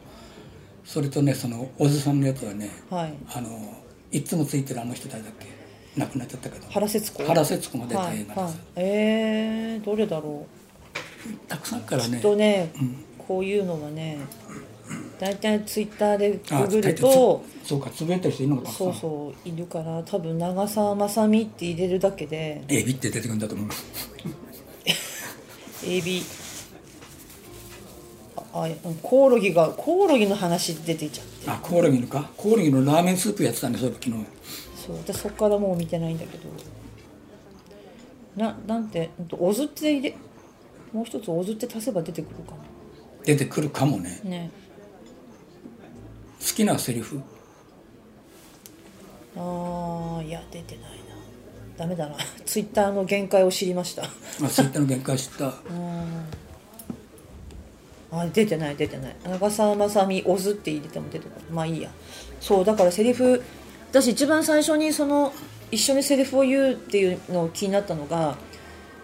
それとねその小津さんのやつはねはい。あのいつもついてるあの人誰だっけ？亡くなっちゃったけど。原節子？原節子が出たはい映画でさ、はい、えー、どれだろたくさんからね。うとね、うん。こういうのはね大体ツイッターであググるとつそうかつぶやいてる人いるのかそうそういるから多分長澤まさみって入れるだけで。エビって出てくるんだと思う エビああうんコオロギがコオロギの話出てきちゃって。あコオロギのか？コオロギのラーメンスープやってたんでそういえば昨日。そう私そこからもう見てないんだけど。ななんておずって入れもう一つおずって足せば出てくるか出てくるかもね。なね。好きなセリフ？あーいや出てないな。ダメだな。ツイッターの限界を知りました。あツイッターの限界知った あ出てない出てない。長澤まさみ「おず」って入れても出てこない。まあいいや。そうだからセリフ私一番最初にその一緒にセリフを言うっていうのを気になったのが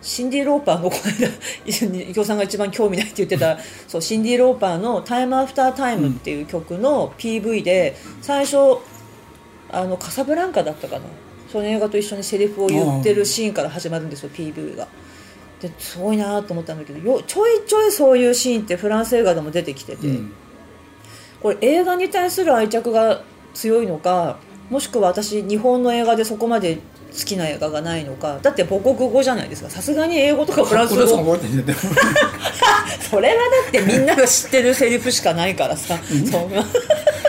シンディ・ローパーのこの間伊藤さんが一番興味ないって言ってたそうシンディ・ローパーの「タイムアフタータイムっていう曲の PV で最初あのカサブランカだったかな。その映画と一緒にセリフを言ってるシーンから始まるんですよ PV が。ですごいなと思ったんだけどよちょいちょいそういうシーンってフランス映画でも出てきてて、うん。これ映画に対する愛着が強いのかもしくは私日本の映画でそこまで好きな映画がないのか。だって母国語じゃないですか。さすがに英語とかフランス語。それはだってみんなが知ってるセリフしかないからさ。そんな。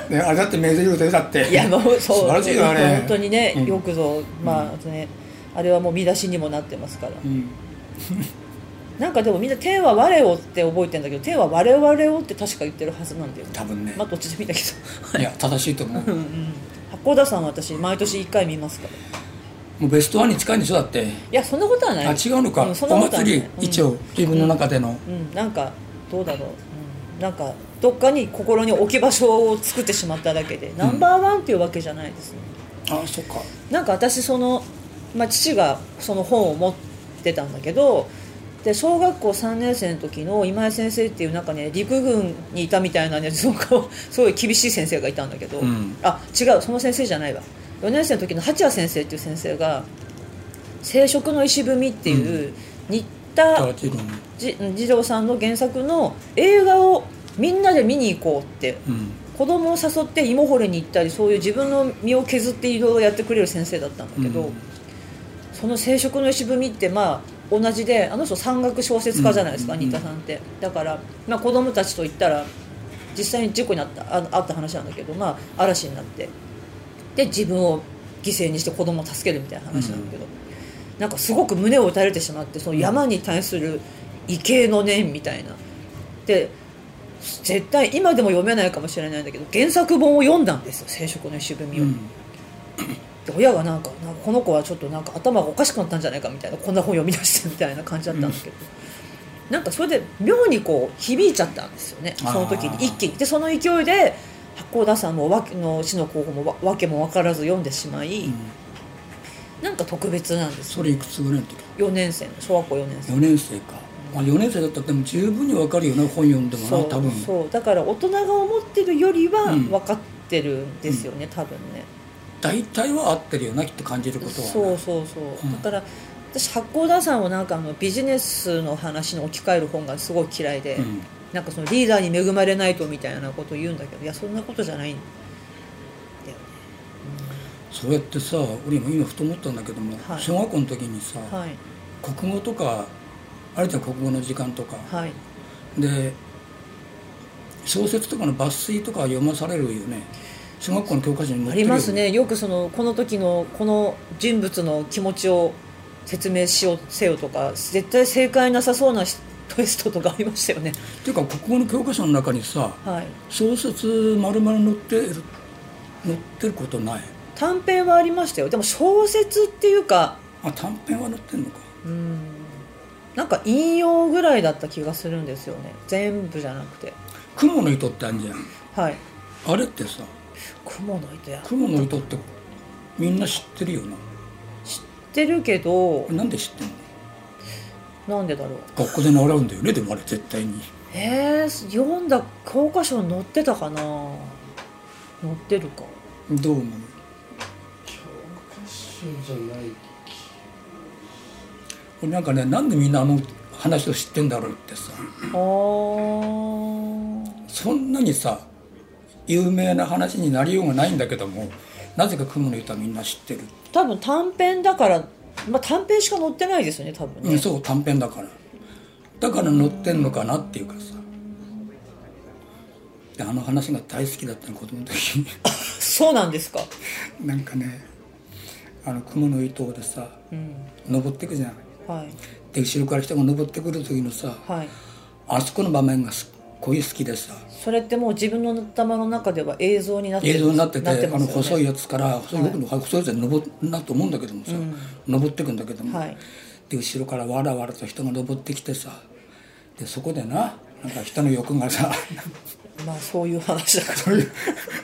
ねあれだって名台詞でだって。いやもうそう。素晴らしいよあれ。本当にね、うん。よくぞ。まあねあれはもう見出しにもなってますから。うん なんかでもみんな「天は我を」って覚えてんだけど「天は我々を」って確か言ってるはずなんだよね。多分ね。まあどっちでもいいんだけど。いや 正しいと思う。うんうん。八甲田さんは私毎年1回見ますから。もうベストワンに近いんでしょだって。いやそんなことはない。あ違うのか、んそんなおことはない。祭り一応自分の中での、うん、なんかどうだろう、うん、なんかどっかに心に置き場所を作ってしまっただけで、ナンバーワンっていうわけじゃないですね。あそっか。なんか私その、まあ、父がその本を持ってたんだけどで小学校3年生の時の今井先生っていうなんかね陸軍にいたみたいなね そうかすごい厳しい先生がいたんだけど、うん。あ違うその先生じゃないわ。4年生の時の八谷先生っていう先生が「生殖の石踏み」っていう新田タラチルンじ次郎さんの原作の映画をみんなで見に行こうってうん。子供を誘って芋掘りに行ったりそういう自分の身を削っていろいろやってくれる先生だったんだけど、うんその生殖の石踏みってまあ同じであの人山岳小説家じゃないですか、うん新田さんって。だから、まあ、子供たちと行ったら実際に事故にあったああった話なんだけど、まあ、嵐になって。で自分を犠牲にして子供を助けるみたいな話なんだけど、なんかすごく胸を打たれてしまってその山に対する畏敬の念みたいな。で絶対今でも読めないかもしれないんだけど原作本を読んだんですよ「生殖の石踏みを」うん。で親がなんかなんかこの子はちょっとなんか頭がおかしくなったんじゃないかみたいなこんな本読み出してみたいな感じだったんだけど、なんかそれで妙にこう響いちゃったんですよねその時に一気に。でその勢いで八甲田さんもわけの死の候補もわわけも分からず読んでしまい、うん。なんか特別なんですよそれいくつぐらいの時？4年生の小学校4年生4年生か、まあ、4年生だったらでも十分に分かるよな本読んでもな多分。そう。だから大人が思ってるよりはうん。分かってるんですよね、多分ね大体は合ってるよなきっと感じることは。なそうそうそう、うん。だから私八甲田さんをなんかあのビジネスの話に置き換える本がすごい嫌いで、うん。なんかそのリーダーに恵まれないとみたいなことを言うんだけどいやそんなことじゃないんだよね。そうやってさ俺も今ふと思ったんだけども、はい。小学校の時にさ、はい。国語とかあるじゃん国語の時間とか。はい。で小説とかの抜粋とか読まされるよね小学校の教科書に載ってるよありますね。よくそのこの時のこの人物の気持ちを説明しようせよとか絶対正解なさそうなテストとかありましたよね。っていうか国語の教科書の中にさはい。小説丸々載ってる載ってることない？短編はありましたよ。でも小説っていうかあ短編は載ってんのか。うん。なんか引用ぐらいだった気がするんですよね。全部じゃなくて。雲の糸ってあるじゃん。はい。あれってさ雲の糸や。雲の糸ってみんな知ってるよな。知ってるけど。なんで知ってんの？なんでだろう。学校で習うんだよね？でもあれ絶対に。えー、読んだ教科書に載ってたかな？載ってるか？どう思う？教科書じゃない俺なんかねなんでみんなあの話を知ってんだろうってさ。あー。そんなにさ有名な話になりようがないんだけどもなぜか雲の糸はみんな知ってる、多分短編だから、まあ、短編しか載ってないですよね多分ね、うん、そう短編だから。だから載ってんのかなっていうかさ。であの話が大好きだったの子供の時に。そうなんですか。なんかねあの雲の糸でさうん。登ってくじゃんはい。で後ろから人が登ってくる時のさはい。あそこの場面がすっごい好きでさそれってもう自分の頭の中では映像になってる映像になっててあの細いやつから細い。僕の細いやつで登るなと思うんだけどもさ、登ってくんだけども、はい。で後ろからわらわらと人が登ってきてさでそこでななんか人の欲がさ まあそういう話だから。そういう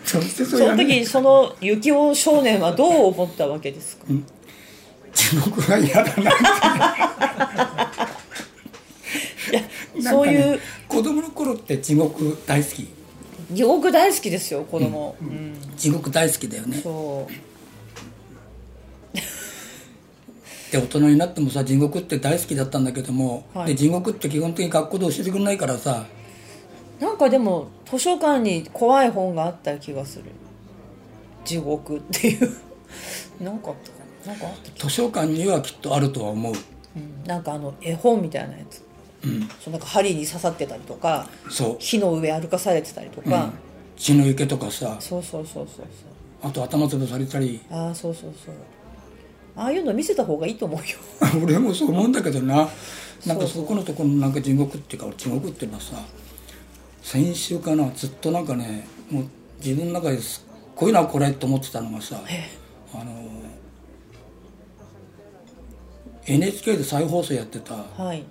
そしてそその時その幸男少年はどう思ったわけですか？地獄が嫌だな いやなんかねそういう子供の頃って地獄大好き？地獄大好きですよ子供、うん。地獄大好きだよね。そう。で大人になってもさ地獄って大好きだったんだけども、はい。で地獄って基本的に学校で教えてくれないからさ。なんかでも図書館に怖い本があった気がする。地獄っていう。なんかな？なんかあった図書館にはきっとあるとは思う。うん。なんかあの絵本みたいなやつ。うんそうなんか針に刺さってたりとかそう、木の上歩かされてたりとか。うん、、血の池とかさ。そうそうそうそうそう。あと頭潰されたり。ああそうそうそう。ああいうの見せた方がいいと思うよ。俺もそう思うんだけどな。なんかそこのところのなんか地獄っていうか地獄っていうのはさ先週かなずっとなんかねもう自分の中ですっごいなこれと思ってたのがさえあの NHK で再放送やってたはい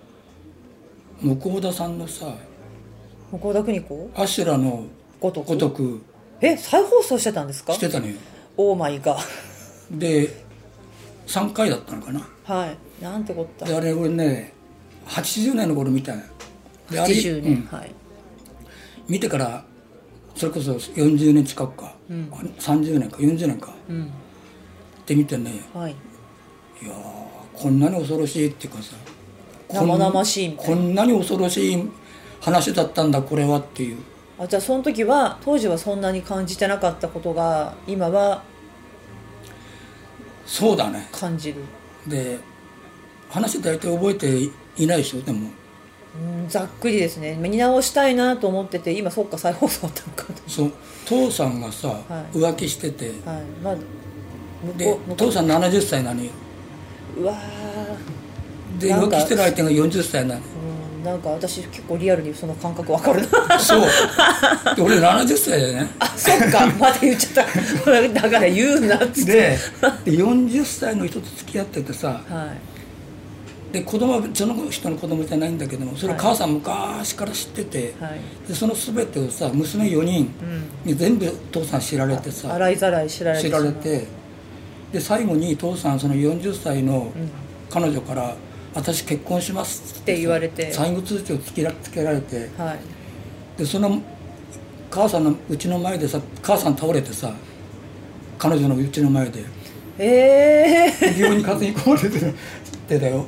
向田さんのさ向田邦子？アシュラのごとく？ごとく。え再放送してたんですか？してたのよオーマイガで3回だったのかな。はい。なんてこった。であれ俺ね80年の頃見たであれ80うん。年、はい。見てからそれこそ40年近くか、うん。30年か。40年か。うん。って見てね。はい。いやーこんなに恐ろしいっていうかさ生々しいみたいなこんなに恐ろしい話だったんだこれはっていう。あじゃあその時は当時はそんなに感じてなかったことが今はそうだね。感じる。で話大体覚えていないでしょでも。うんざっくりですね。見直したいなと思ってて今そっか再放送あったのかと。そう。父さんがさ、はい。浮気してて。はい。まで父さん70歳なのよ。ううわで浮気してる相手が40歳なの。なんか私結構リアルにその感覚わかるな。そう。で俺70歳だよね。あそっか。また言っちゃった。だから言うなっつって。でで40歳の人と付き合っててさはい。で子供はその人の子供じゃないんだけどもそれはい。母さん昔から知ってて、はい。でその全てをさ娘4人うん。に全部父さん知られてさ洗いざらい知られて。知られてで最後に父さんその40歳のうん。彼女から「私結婚します」って言われて。最後通知をつけらつけられて。はい。でその母さんのうちの前でさ母さん倒れてさ彼女のうちの前で。ええ病院に担ぎ込まれててだよ。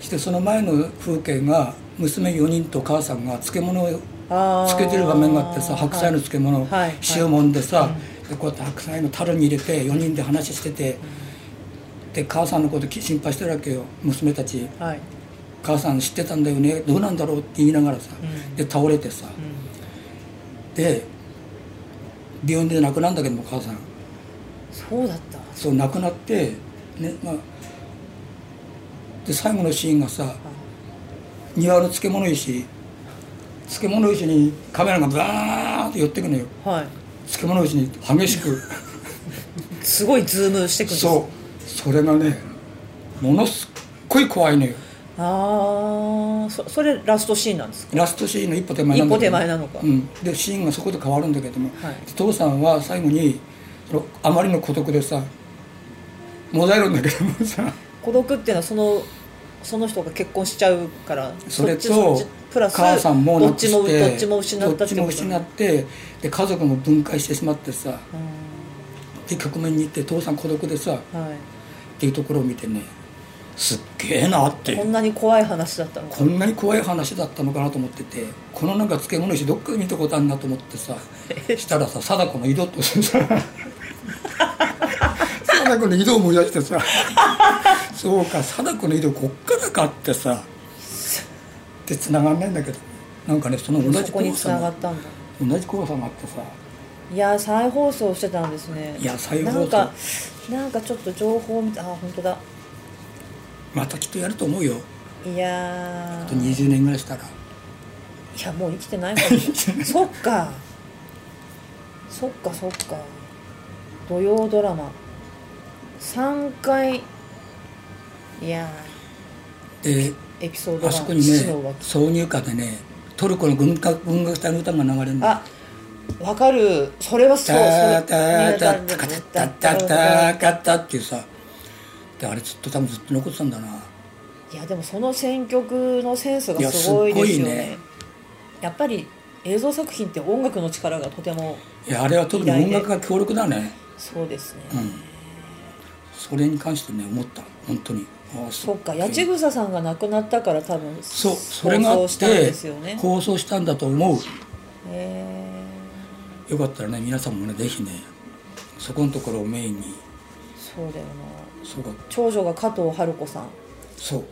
してその前の風景が娘4人と母さんが漬物をつけてる場面があってさ白菜の漬物、はい。はい。塩もんでさ、でこうやって白菜の樽に入れて4人で話してて、で母さんのこと心配してるわけよ娘たち。はい。母さん知ってたんだよね。どうなんだろうって言いながらさ、うん。で倒れてさ、で病院で亡くなるんだけども母さん。そうだった。そう亡くなってねまあで最後のシーンがさ庭の漬物石。漬物石にカメラがバーッと寄ってくのよ。はい。漬物石に激しく。すごいズームしてくるんです。そうそれがねものすっごい怖いのよ。ああそそれラストシーンなんですか？ラストシーンの一歩手前なんだけど。一歩手前なのか。うん、でシーンがそこで変わるんだけども、はい。父さんは最後にそのあまりの孤独でさもだえるんだけどもさ。孤独っていうのはそのその人が結婚しちゃうからそれとちプラス母さんもどっちもどっちも失ったどっちも失ってで家族も分解してしまってさうで局面に行って父さん孤独でさっんはいていうところを見てねすっげえなってこんなに怖い話だったのか。こんなに怖い話だったのかなと思っててこのなんか漬物石どっかで見たことあるなと思ってさしたらさ貞子の井戸ってさ貞子の井戸を思い出してさそうか貞子の井戸こっからかってさで繋がんないんだけどなんかねその同じ怖さが同じ怖さがあってさ。いや再放送してたんですね。いや再放送なんかちょっと情報見たあ本当だ。またきっとやると思うよ。いやあとー20年ぐらいしたら。いやもう生きてないかもそっか。そっかそっか。土曜ドラマ。3回。いやでーエピソードがあそこにね挿入歌でねトルコの軍楽文楽隊の歌が流れるの。あわかる。それはそう。タタタタカタタタタカタっていうさであれずっと多分ずっと残ってたんだないやでもその選曲のセンスがすごいですよねねやっぱり映像作品って音楽の力がとてもいやあれは特に音楽が強力だねそうですね、うんそれに関してね思った本当にああそっか八千草さんが亡くなったから多分そうそれがあって放送したんだと思うへよかったらね皆さんもねぜひねそこのところをメインに。そうだよなそうか。長女が加藤春子さん。そう。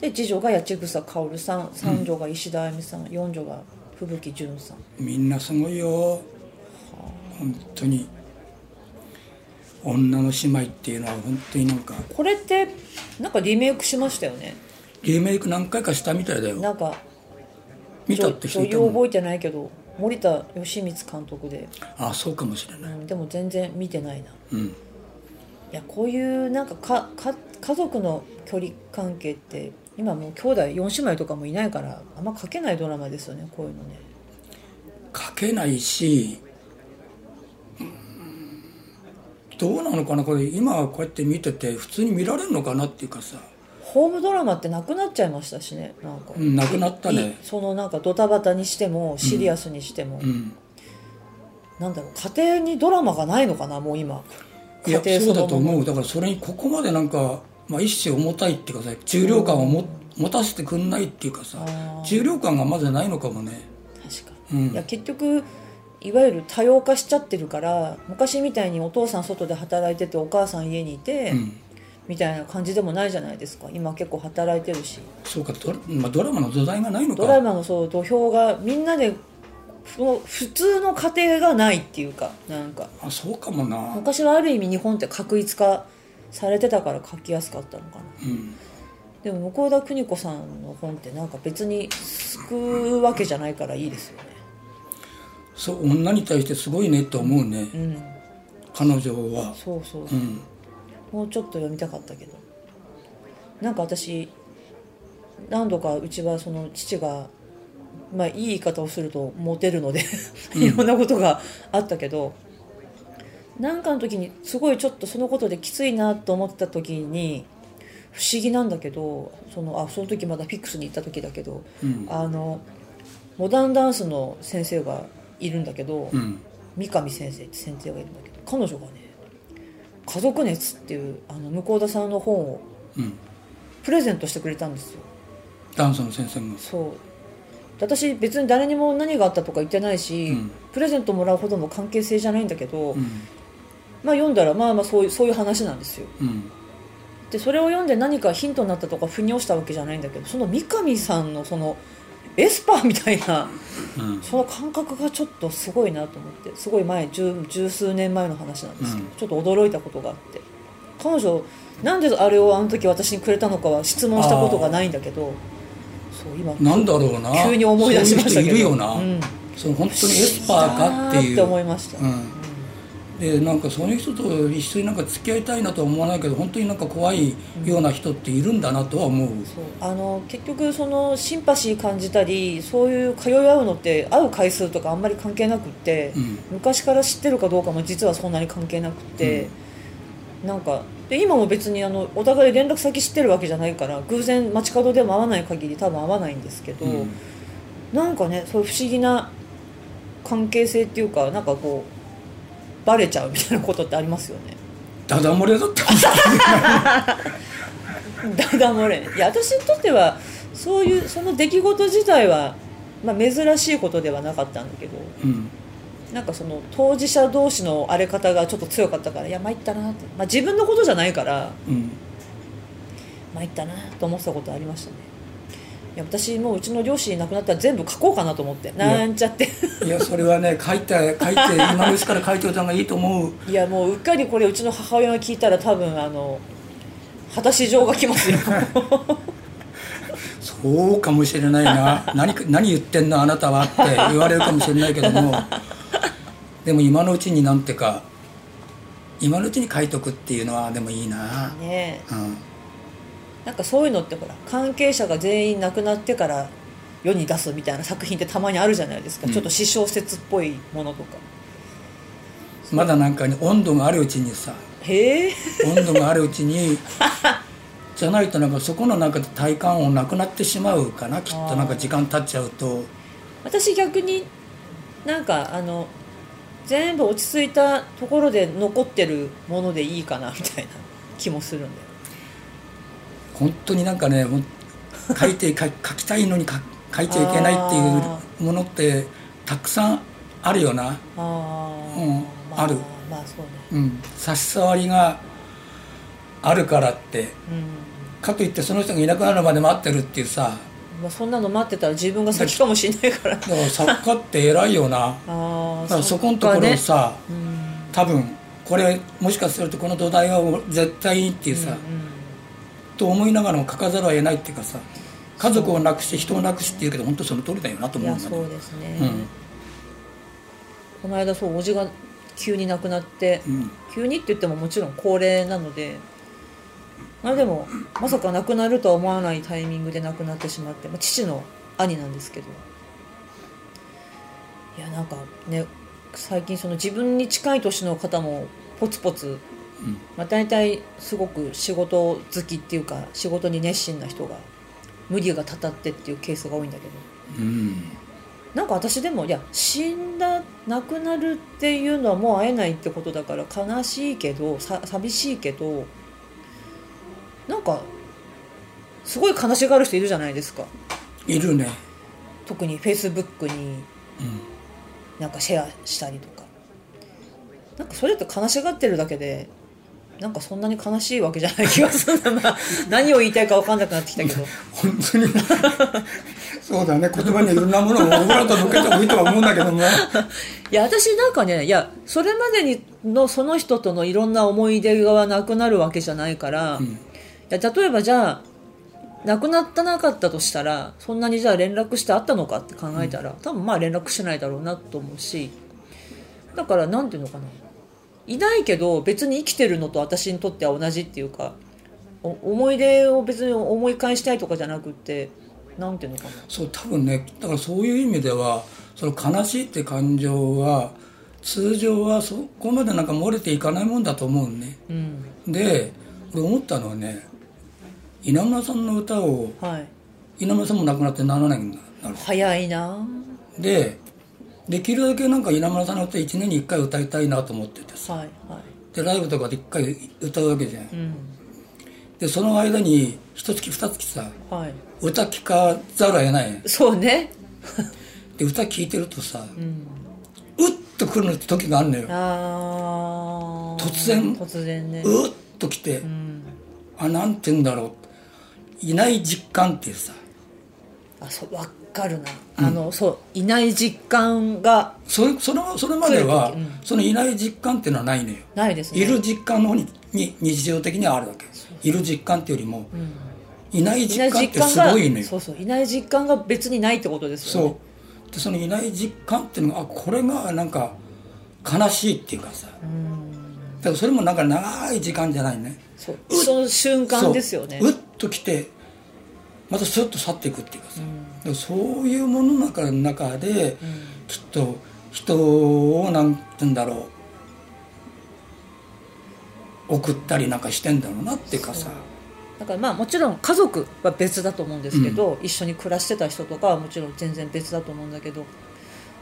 で次女が八千草薫さん。三女が石田あゆみさん、四女が吹雪純さん。みんなすごいよ。本当に。女の姉妹っていうのは本当になんか。これってなんかリメイクしましたよね。リメイク何回かしたみたいだよ。なんか見たって人いたもん。覚えてないけど森田義満監督で、あそうかもしれない。うん、でも全然見てないな。うん。いやこういうなんかかか家族の距離関係って今もう兄弟4姉妹とかもいないからあんま書けないドラマですよねこういうのね。書けないしうんどうなのかなこれ。今こうやって見てて普通に見られるのかなっていうかさホームドラマってなくなっちゃいましたしねなんか、うんなくなったね。いそのなんかドタバタにしてもシリアスにしても、うん。なんだろう家庭にドラマがないのかなもう今。いやそうだとも思う。だからそれにここまでなんか、まあ、一種重たいっていうかさ重量感をも持たせてくんないっていうかさ重量感がまずないのかもね。確かうん。に、いや結局いわゆる多様化しちゃってるから昔みたいにお父さん外で働いててお母さん家にいて、うんみたいな感じでもないじゃないですか。今結構働いてるし。そうかドラ,、まあ、ドラマの土台がないのか。ドラマのそう土俵がみんなで普通の家庭がないっていうかなんか。あそうかもな。昔はある意味日本って確一化されてたから書きやすかったのかな。うん。でも向田邦子さんの本ってなんか別に救うわけじゃないからいいですよね。そう女に対してすごいねと思うね、うん。彼女は。そうそうそう、うんもうちょっと読みたかったけど。なんか私何度かうちはその父がまあいい言い方をするとモテるのでいろんなことがあったけど、なんかの時にすごいちょっとそのことできついなと思った時に不思議なんだけどそのあその時まだフィックスに行った時だけど、うん。あのモダンダンスの先生がいるんだけど、うん。三上先生って先生がいるんだけど彼女がね「家族熱」っていうあの向田さんの本をうん。プレゼントしてくれたんですよ。ダンスの先生がそう。で私別に誰にも何があったとか言ってないし、うん。プレゼントもらうほどの関係性じゃないんだけど、うん。まあ読んだらまあまあそういうそういう話なんですよ。うん。でそれを読んで何かヒントになったとか腑に落ちたわけじゃないんだけどその三上さんのそのエスパーみたいな。うん。その感覚がちょっとすごいなと思って。すごい前十十数年前の話なんですけど、うん。ちょっと驚いたことがあって。彼女なんであれをあの時私にくれたのかは質問したことがないんだけどそう今なんだろうな。急に思い出しましたけど。そういう人いるよな、うん。その本当にエスパーかっていってう思いました、うんでなんかそういう人と一緒になんか付き合いたいなとは思わないけど本当になんか怖いような人っているんだなとは思う、そう。あの結局そのシンパシー感じたりそういう通い合うのって会う回数とかあんまり関係なくって、うん。昔から知ってるかどうかも実はそんなに関係なくて、なんかで今も別にあのお互い連絡先知ってるわけじゃないから偶然街角でも会わない限り多分会わないんですけど、うん。なんかねそういう不思議な関係性っていうかなんかこうバレちゃうみたいなことってありますよね。ダダ漏れだった。ダダ漏れ。いや私にとってはそういうその出来事自体は、まあ、珍しいことではなかったんだけどうん。なんかその当事者同士の荒れ方がちょっと強かったからいや参ったなって、まあ、自分のことじゃないからうん。参ったなと思ってたことありましたねいや私もううちの両親いなくなったら全部書こうかなと思って。なんちゃって。いやそれはね 書いて書いて今のうちから書いておいた方がいいと思う。いやもううっかりこれうちの母親が聞いたら多分あの果たし状が来ますよ。そうかもしれないな。何か何言ってんのあなたはって言われるかもしれないけども。でも今のうちになんてか今のうちに書いとくっていうのはでもいいな、ねえ。うん、なんかそういうのってほら関係者が全員亡くなってから世に出すみたいな作品ってたまにあるじゃないですか、うん。ちょっと私小説っぽいものとか。まだなんかに温度があるうちにさへえ。温度があるうちに じゃないとなんかそこの中で体感をなくなってしまうかなきっとなんか時間経っちゃうと。私逆になんかあの全部落ち着いたところで残ってるものでいいかなみたいな気もするんだよ本当になんかね書いて書書きたいのに書書いちゃいけないっていうものってたくさんあるよな。あー、うんまある。まあそうね。うん、差し障りがあるからって。うん。かといってその人がいなくなるまで待ってるっていうさ。まあ、そんなの待ってたら自分が先かもしれないから。だから作家って偉いよな。ああだからそこのところをさ、うん。多分これもしかするとこの土台は絶対いいっていうさ、うんと思いながらも書かざるを得ないっていうかさ家族を亡くして人を亡くしっていうけど本当その通りだよなと思うんだね。そうですね、うん。この間そうおじが急に亡くなって、うん。急にって言ってももちろん高齢なのでまあでもまさか亡くなるとは思わないタイミングで亡くなってしまって、まあ、父の兄なんですけど。いやなんかね最近その自分に近い年の方もポツポツ、まあ、大体すごく仕事好きっていうか仕事に熱心な人が無理がたたってっていうケースが多いんだけど。うん。なんか私でもいや死んだ亡くなるっていうのはもう会えないってことだから悲しいけどさ寂しいけどなんかすごい悲しがる人いるじゃないですか。いるね。特にフェイスブックにうん。なんかシェアしたりとか。なんかそれって悲しがってるだけでなんかそんなに悲しいわけじゃない気がするんだ、まあ、何を言いたいか分かんなくなってきたけど。本当にそうだね。言葉にいろんなものを僕らと向けてもいいとは思うんだけども いや私なんかねいやそれまでにのその人とのいろんな思い出がなくなるわけじゃないから、いや例えばじゃあ亡くなったなかったとしたらそんなにじゃあ連絡してあったのかって考えたら、多分まあ連絡しないだろうなと思うしだからなんていうのかないないけど別に生きてるのと私にとっては同じっていうかお思い出を別に思い返したいとかじゃなくってなんていうのかな。そう多分ねだからそういう意味ではその悲しいって感情は通常はそこまでなんか漏れていかないもんだと思うね。うん。で俺思ったのはね稲村さんの歌をはい。稲村さんも亡くなって7年になる早いな。でできるだけなんか稲村さんの歌1年に1回歌いたいなと思っててさ。はいはい。でライブとかで1回歌うわけじゃん。うん。でその間に一月二月さはい。歌聴かざるを得ない。そうね。で歌聴いてるとさうん。うっとくる時があるのよ。突然。突然ね。うっときてうん。あなんて言うんだろう。いない実感っていうさ。あそう分かるな、あのそういない実感がそれそのそれまでは、そのいない実感っていうのはないのよ。ないですね。いる実感の方にに日常的にはあるわけ。いる実感っていうよりも、いないいない実感ってすごいのよ。そうそういない実感が別にないってことですよね。そう。でそのいない実感っていうのがあこれがなんか悲しいっていうかさ。だからそれもなんか長い時間じゃないね。そうその瞬間ですよね。そう。うっと来てまたスッと去っていくっていうかさ、そういうものの中の中で、きっと人をなんて言うんだろう。送ったりなんかしてんだろうなっていうかさ。だからまあもちろん家族は別だと思うんですけど、一緒に暮らしてた人とかはもちろん全然別だと思うんだけど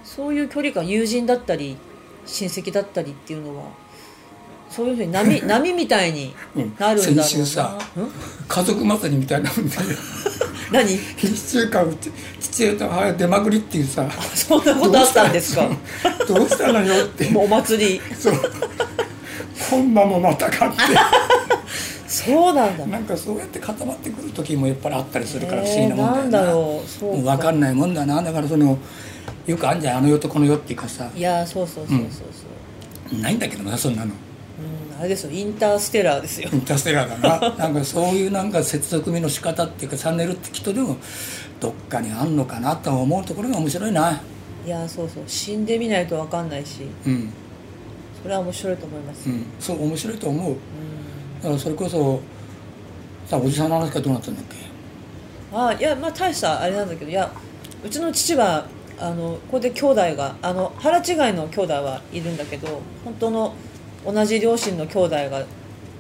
そういう距離感友人だったり親戚だったりっていうのはそういうふうに波 波みたいになるんだろうな、先週さうん？家族祭りみたいなもんで何？1週間うち父親と母親出まくりっていうさ。そんなことあったんですか？どうした？のよって。もうお祭り。そう。こんなもまた買って。そうなんだ。なんかそうやって固まってくる時もやっぱりあったりするから不思議えーなもんだよ。な分か。んないもんだなだからそのよくあんじゃんあの世とこの世っていうかさ。いやそうそうそうそうそう、ないんだけどなそんなのれですよインターステラーですよ。インターステラーだな。なんかそういうなんか接続みの仕方っていうかチャンネルってきっとでもどっかにあんのかなと思うところが面白いな。いやそうそう。死んでみないと分かんないし。うん、それは面白いと思います、うん、そう面白いと思う。だからそれこそさおじさんの話がどうなったんだっけ？あいやまあ大したあれなんだけどいやうちの父はあのここで兄弟があの腹違いの兄弟はいるんだけど本当の同じ両親の兄弟が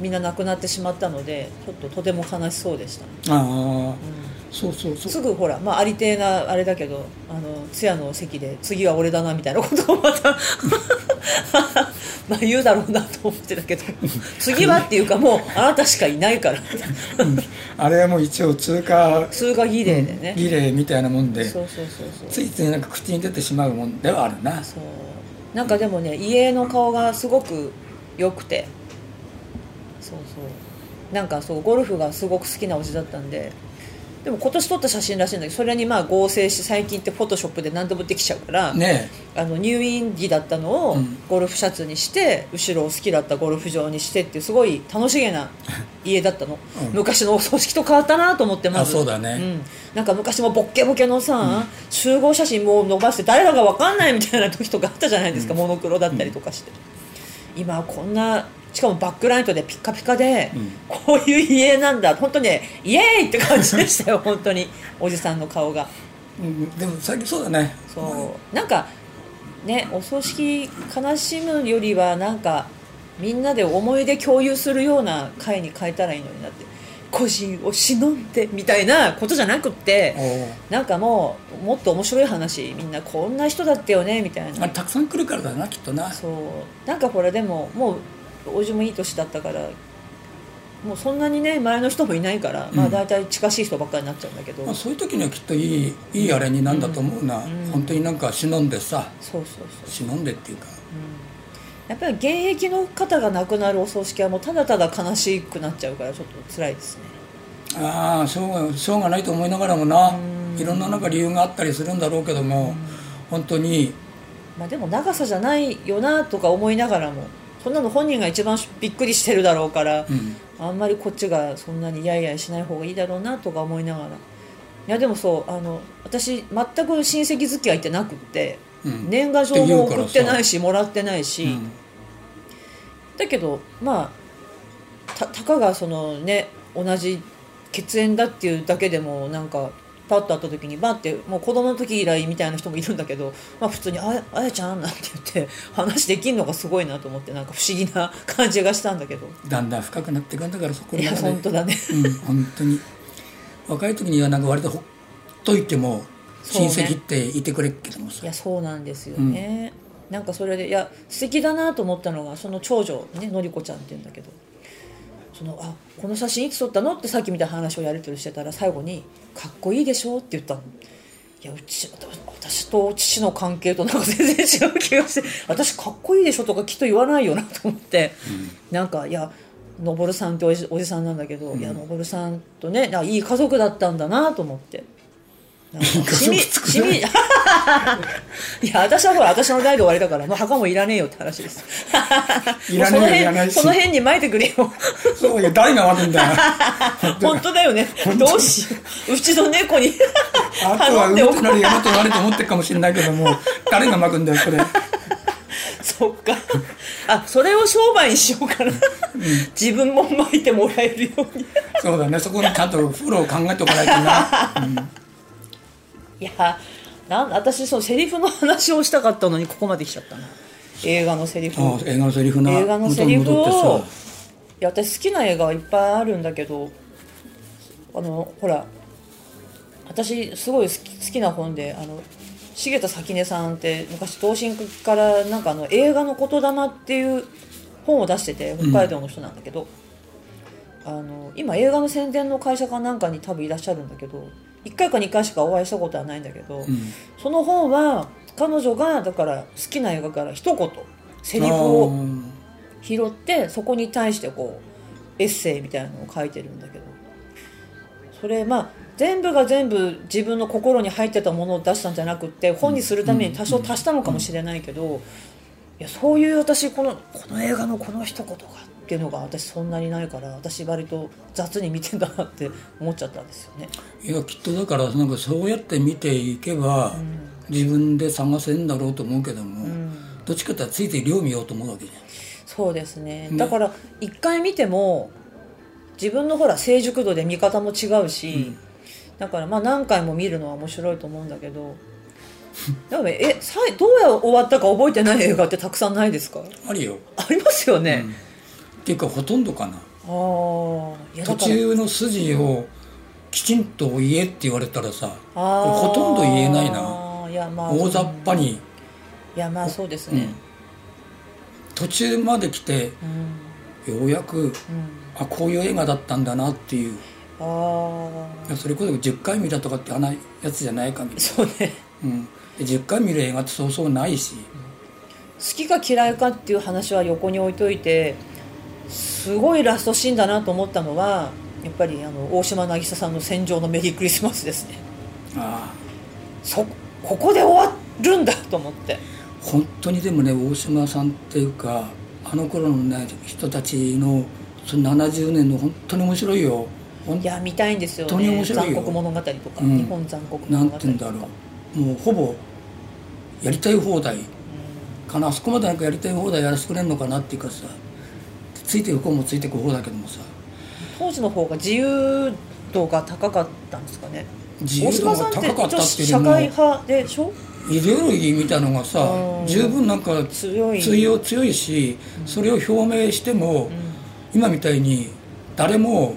みんな亡くなってしまったのでちょっととても悲しそうでした。ね、ああ、そうそうそう。すぐほら、まあ、ありてえなあれだけどあの通夜の席で次は俺だなみたいなことをまた まあ言うだろうなと思ってたけど次はっていうかもうあなたしかいないから。あれはもう一応通過通過儀礼でね、儀礼みたいなもんでそうそうそうそう。ついついなんか口に出てしまうもんではあるな。そう。なんかでもね家の顔がすごく良くて。そうそう。なんかそうゴルフがすごく好きなおじだったんで。でも今年撮った写真らしいんだけどそれにまあ合成し最近ってフォトショップで何でもできちゃうから、ねあの入院着だったのをうん。ゴルフシャツにして後ろを好きだったゴルフ場にしてってすごい楽しげな 家だったの、うん。昔のお葬式と変わったなと思ってまず。あそうだね。ん、なんか昔もボッケボケのさ、集合写真もう伸ばして誰だか分かんないみたいな時とかあったじゃないですか、モノクロだったりとかして、今はこんなしかもバックライトでピッカピカで、うん。こういう家なんだ。本当ねイエーイって感じでしたよ 本当に。おじさんの顔が。うんでも最近そうだね。そう。なんかねお葬式悲しむよりはなんかみんなで思い出共有するような回に変えたらいいのになって個人を忍んでみたいなことじゃなくっておなんかもうもっと面白い話みんなこんな人だったよねみたいな。たくさん来るからだなきっとな。そう。なんかほらでももうおじもいい年だったからもうそんなにね前の人もいないから、まあ大体近しい人ばっかりになっちゃうんだけど、まあ、そういう時にはきっといいいいあれになんだと思うな、本当になんか忍んでさ。そうそうそう。忍んでっていうかやっぱり現役の方が亡くなるお葬式はもうただただ悲しくなっちゃうからちょっと辛いですね。ああしょうがしょうがないと思いながらもな、いろんななんか理由があったりするんだろうけども、本当に。まあでも長さじゃないよなとか思いながらもそんなの本人が一番びっくりしてるだろうから、ん。あんまりこっちがそんなにやいやいしない方がいいだろうなとか思いながら。いやでもそうあの私全く親戚付き合いってなくって、うん。年賀状も送ってないしもらってないし、うんだけどまあたたかがそのね同じ血縁だっていうだけでもなんかパッと会った時にバッてもう子供の時以来みたいな人もいるんだけど、まあ、普通に「あやあやちゃん」なんて言って話できるのがすごいなと思ってなんか不思議な感じがしたんだけど。だんだん深くなっていくんだからそこいやの中で本当だね。うん本当に。若い時にはなんか割とほっといても親戚っていてくれるけどもさ、いやそうなんですよね、なんかそれでいや素敵だなと思ったのがその長女ねのりこちゃんって言うんだけど。そのあこの写真いつ撮ったの？ってさっきみたいな話をやり取りしてたら最後に「かっこいいでしょ」って言ったの。いやうち私と父の関係となんか全然違う気がして私かっこいいでしょとかきっと言わないよなと思って、なんかいやのぼるさんっておじおじさんなんだけど、いやのぼるさんとねいい家族だったんだなと思って。しみしみいや私はほら私の代で終わりだからもう墓もいらねえよって話です。いらねえよいらないし。その辺に巻いてくれよ。そうよ誰が悪いんだよ。本当だよね。どうしよううちの猫にあとは頼んでおこう。うまくなるやめて悪いと思ってるかもしれないけども誰が巻くんだよそれ。そっか。あそれを商売にしようかな、自分も巻いてもらえるように。そうだね。そこにちゃんとフォロー考えておかないとな、いやなん私そうセリフの話をしたかったのにここまで来ちゃったな映画のセリフ。ああ映画のセリフな。映画のセリフをいや私好きな映画はいっぱいあるんだけどあのほら私すごい好き好きな本であの重田咲音さんって昔東進からなんかあの映画の言霊っていう本を出してて北海道の人なんだけど、あの今映画の宣伝の会社かなんかに多分いらっしゃるんだけど1回か2回しかお会いしたことはないんだけど、ん。その本は彼女がだから好きな映画から一言セリフあをー。拾ってそこに対してこうエッセイみたいなのを書いてるんだけど。それまあ全部が全部自分の心に入ってたものを出したんじゃなくって本にするために多少足したのかもしれないけど、いやそういう私このこの映画のこの一言がっていうのが私そんなにないから私割と雑に見てんだなって思っちゃったんですよね。いやきっとだからなんかそうやって見ていけば、自分で探せるんだろうと思うけども、どっちかってついて量見ようと思うわけじゃん。そうですね。ね。だから一回見ても自分のほら成熟度で見方も違うし、だからまあ何回も見るのは面白いと思うんだけど でもねえさいどうや終わったか覚えてない映画ってたくさんないですか？あるよ。ありますよね、っていうかほとんどかな。途中の筋をきちんと言えって言われたらさほとんど言えないな。いやまあ大雑把に。いやまあそうですね。途中まで来てうん、ようやくうん。あこういう映画だったんだなっていう。あいやそれこそ10回見たとかってあないやつじゃない限あり、そうね。うん、で10回見る映画ってそうそうないし。きか嫌いかっていう話は横に置いといてすごいラストシーンだなと思ったのはやっぱりあの大島渚さんの「戦場のメリークリスマス」ですね。あそここで終わるんだと思って。本当にでもね大島さんっていうかあの頃のね人たちのその70年の本当に面白いよ。いや見たいんですよ本当にね面白いよ。残酷物語とか、うん。日本残酷なん物語とか。て言うんだろう。もうほぼやりたい放題。かな。あそこまでなんかやりたい放題やらせてくれんのかなっていうかさついていく方もついていく方だけどもさ。当時の方が自由度が高かったんですかね。大自由度が高かったっていうよりも社会派でしょ？イデオロギーみたいのがさうん。十分なんか強い。強い強いしそれを表明しても今みたいに誰も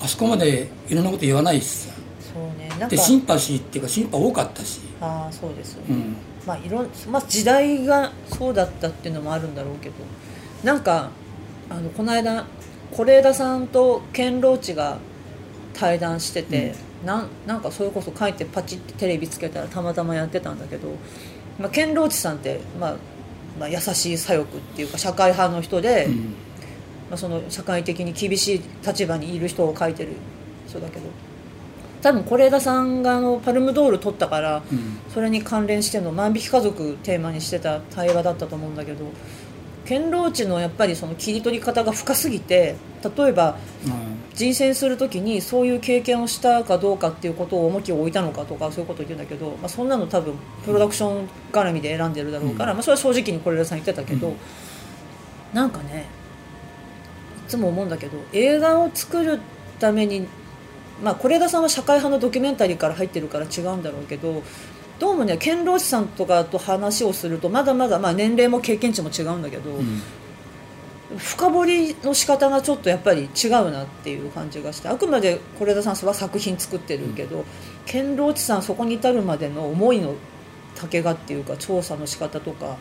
あそこまでいろんなこと言わないしさ。そうね。なんか。でシンパシーっていうかシンパ多かったし、ああそうですよね、うん、まあいろんまあ時代がそうだったっていうのもあるんだろうけど。なんかあのこの間是枝さんとケンローチが対談してて、なんなんかそれこそ帰ってパチってテレビつけたらたまたまやってたんだけど、まあ、ケンローチさんって、まあまあ、優しい左翼っていうか社会派の人で、うん。まあ、その社会的に厳しい立場にいる人を書いてる人だけど多分是枝さんがあのパルムドール取ったからうん。それに関連しての万引き家族テーマにしてた対話だったと思うんだけど堅牢地のやっぱりその切り取り方が深すぎて例えば人選する時にそういう経験をしたかどうかっていうことを重きを置いたのかとかそういうことを言うんだけど、まあ、そんなの多分プロダクション絡みで選んでるだろうから、まあ、それは正直に是枝さん言ってたけど、うん。なんかねいつも思うんだけど映画を作るためにまあ是枝さんは社会派のドキュメンタリーから入ってるから違うんだろうけどどうもね堅牢地さんとかと話をするとまだまだ、まあ、年齢も経験値も違うんだけど、うん。深掘りの仕方がちょっとやっぱり違うなっていう感じがしてあくまで是枝さんは作品作ってるけど堅牢地さんそこに至るまでの思いの丈がっていうか調査の仕方とか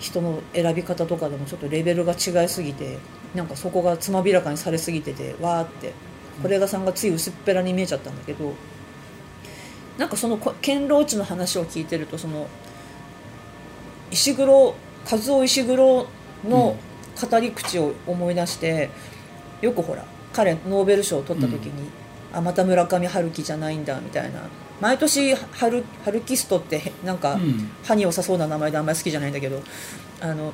人の選び方とかでもちょっとレベルが違いすぎてなんかそこがつまびらかにされすぎててわーって是枝さんがつい薄っぺらに見えちゃったんだけどなんかそのこ堅牢地の話を聞いてるとその石黒和夫石黒の語り口を思い出して、よくほら彼ノーベル賞を取った時に、あまた村上春樹じゃないんだみたいな。毎年春春キストってへなんか、うん。歯に良さそうな名前であんまり好きじゃないんだけどあの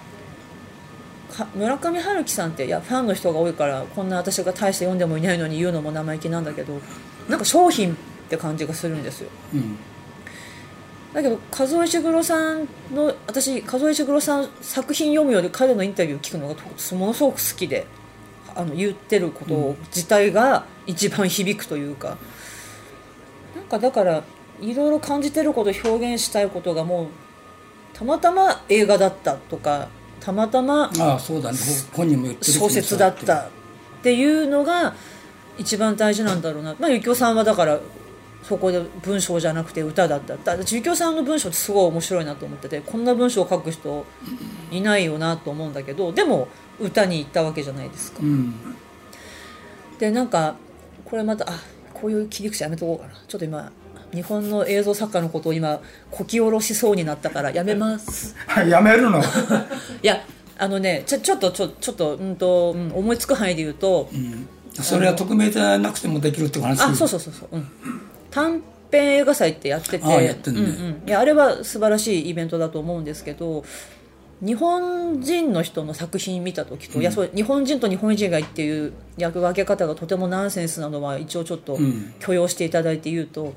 か村上春樹さんっていやファンの人が多いからこんな私が大して読んでもいないのに言うのも生意気なんだけどなんか商品って感じがするんですよ。うん。だけど和夫石黒さんの私和夫石黒さん作品読むより彼のインタビュー聞くのがとものすごく好きであの言ってることを自体が一番響くというか、なんかだからいろいろ感じてること表現したいことがもうたまたま映画だったとかたまたまああそうだね。ほ本人も言ってるし。小説だったっていうのが一番大事なんだろうな、まあ、ゆきおさんはだからそこで文章じゃなくて歌だった。だ私ゆきおさんの文章ってすごい面白いなと思っててこんな文章を書く人いないよなと思うんだけどでも歌に行ったわけじゃないですか。うん。でなんかこれまたあこういう切り口やめとこうかな。ちょっと今日本の映像作家のことを今こき下ろしそうになったからやめます。やめるの？いやあのねちょちょっとちょちょっと,、うんとうん、思いつく範囲で言うと、うん。それは匿名じゃなくてもできるって話？あそうそうそうそう、うん、短編映画祭ってやっててあやってんね。うんうん、いやあれは素晴らしいイベントだと思うんですけど日本人の人の作品見た時と、いやそう日本人と日本人がいっていう役分け方がとてもナンセンスなのは一応ちょっとうん。許容していただいて言うと、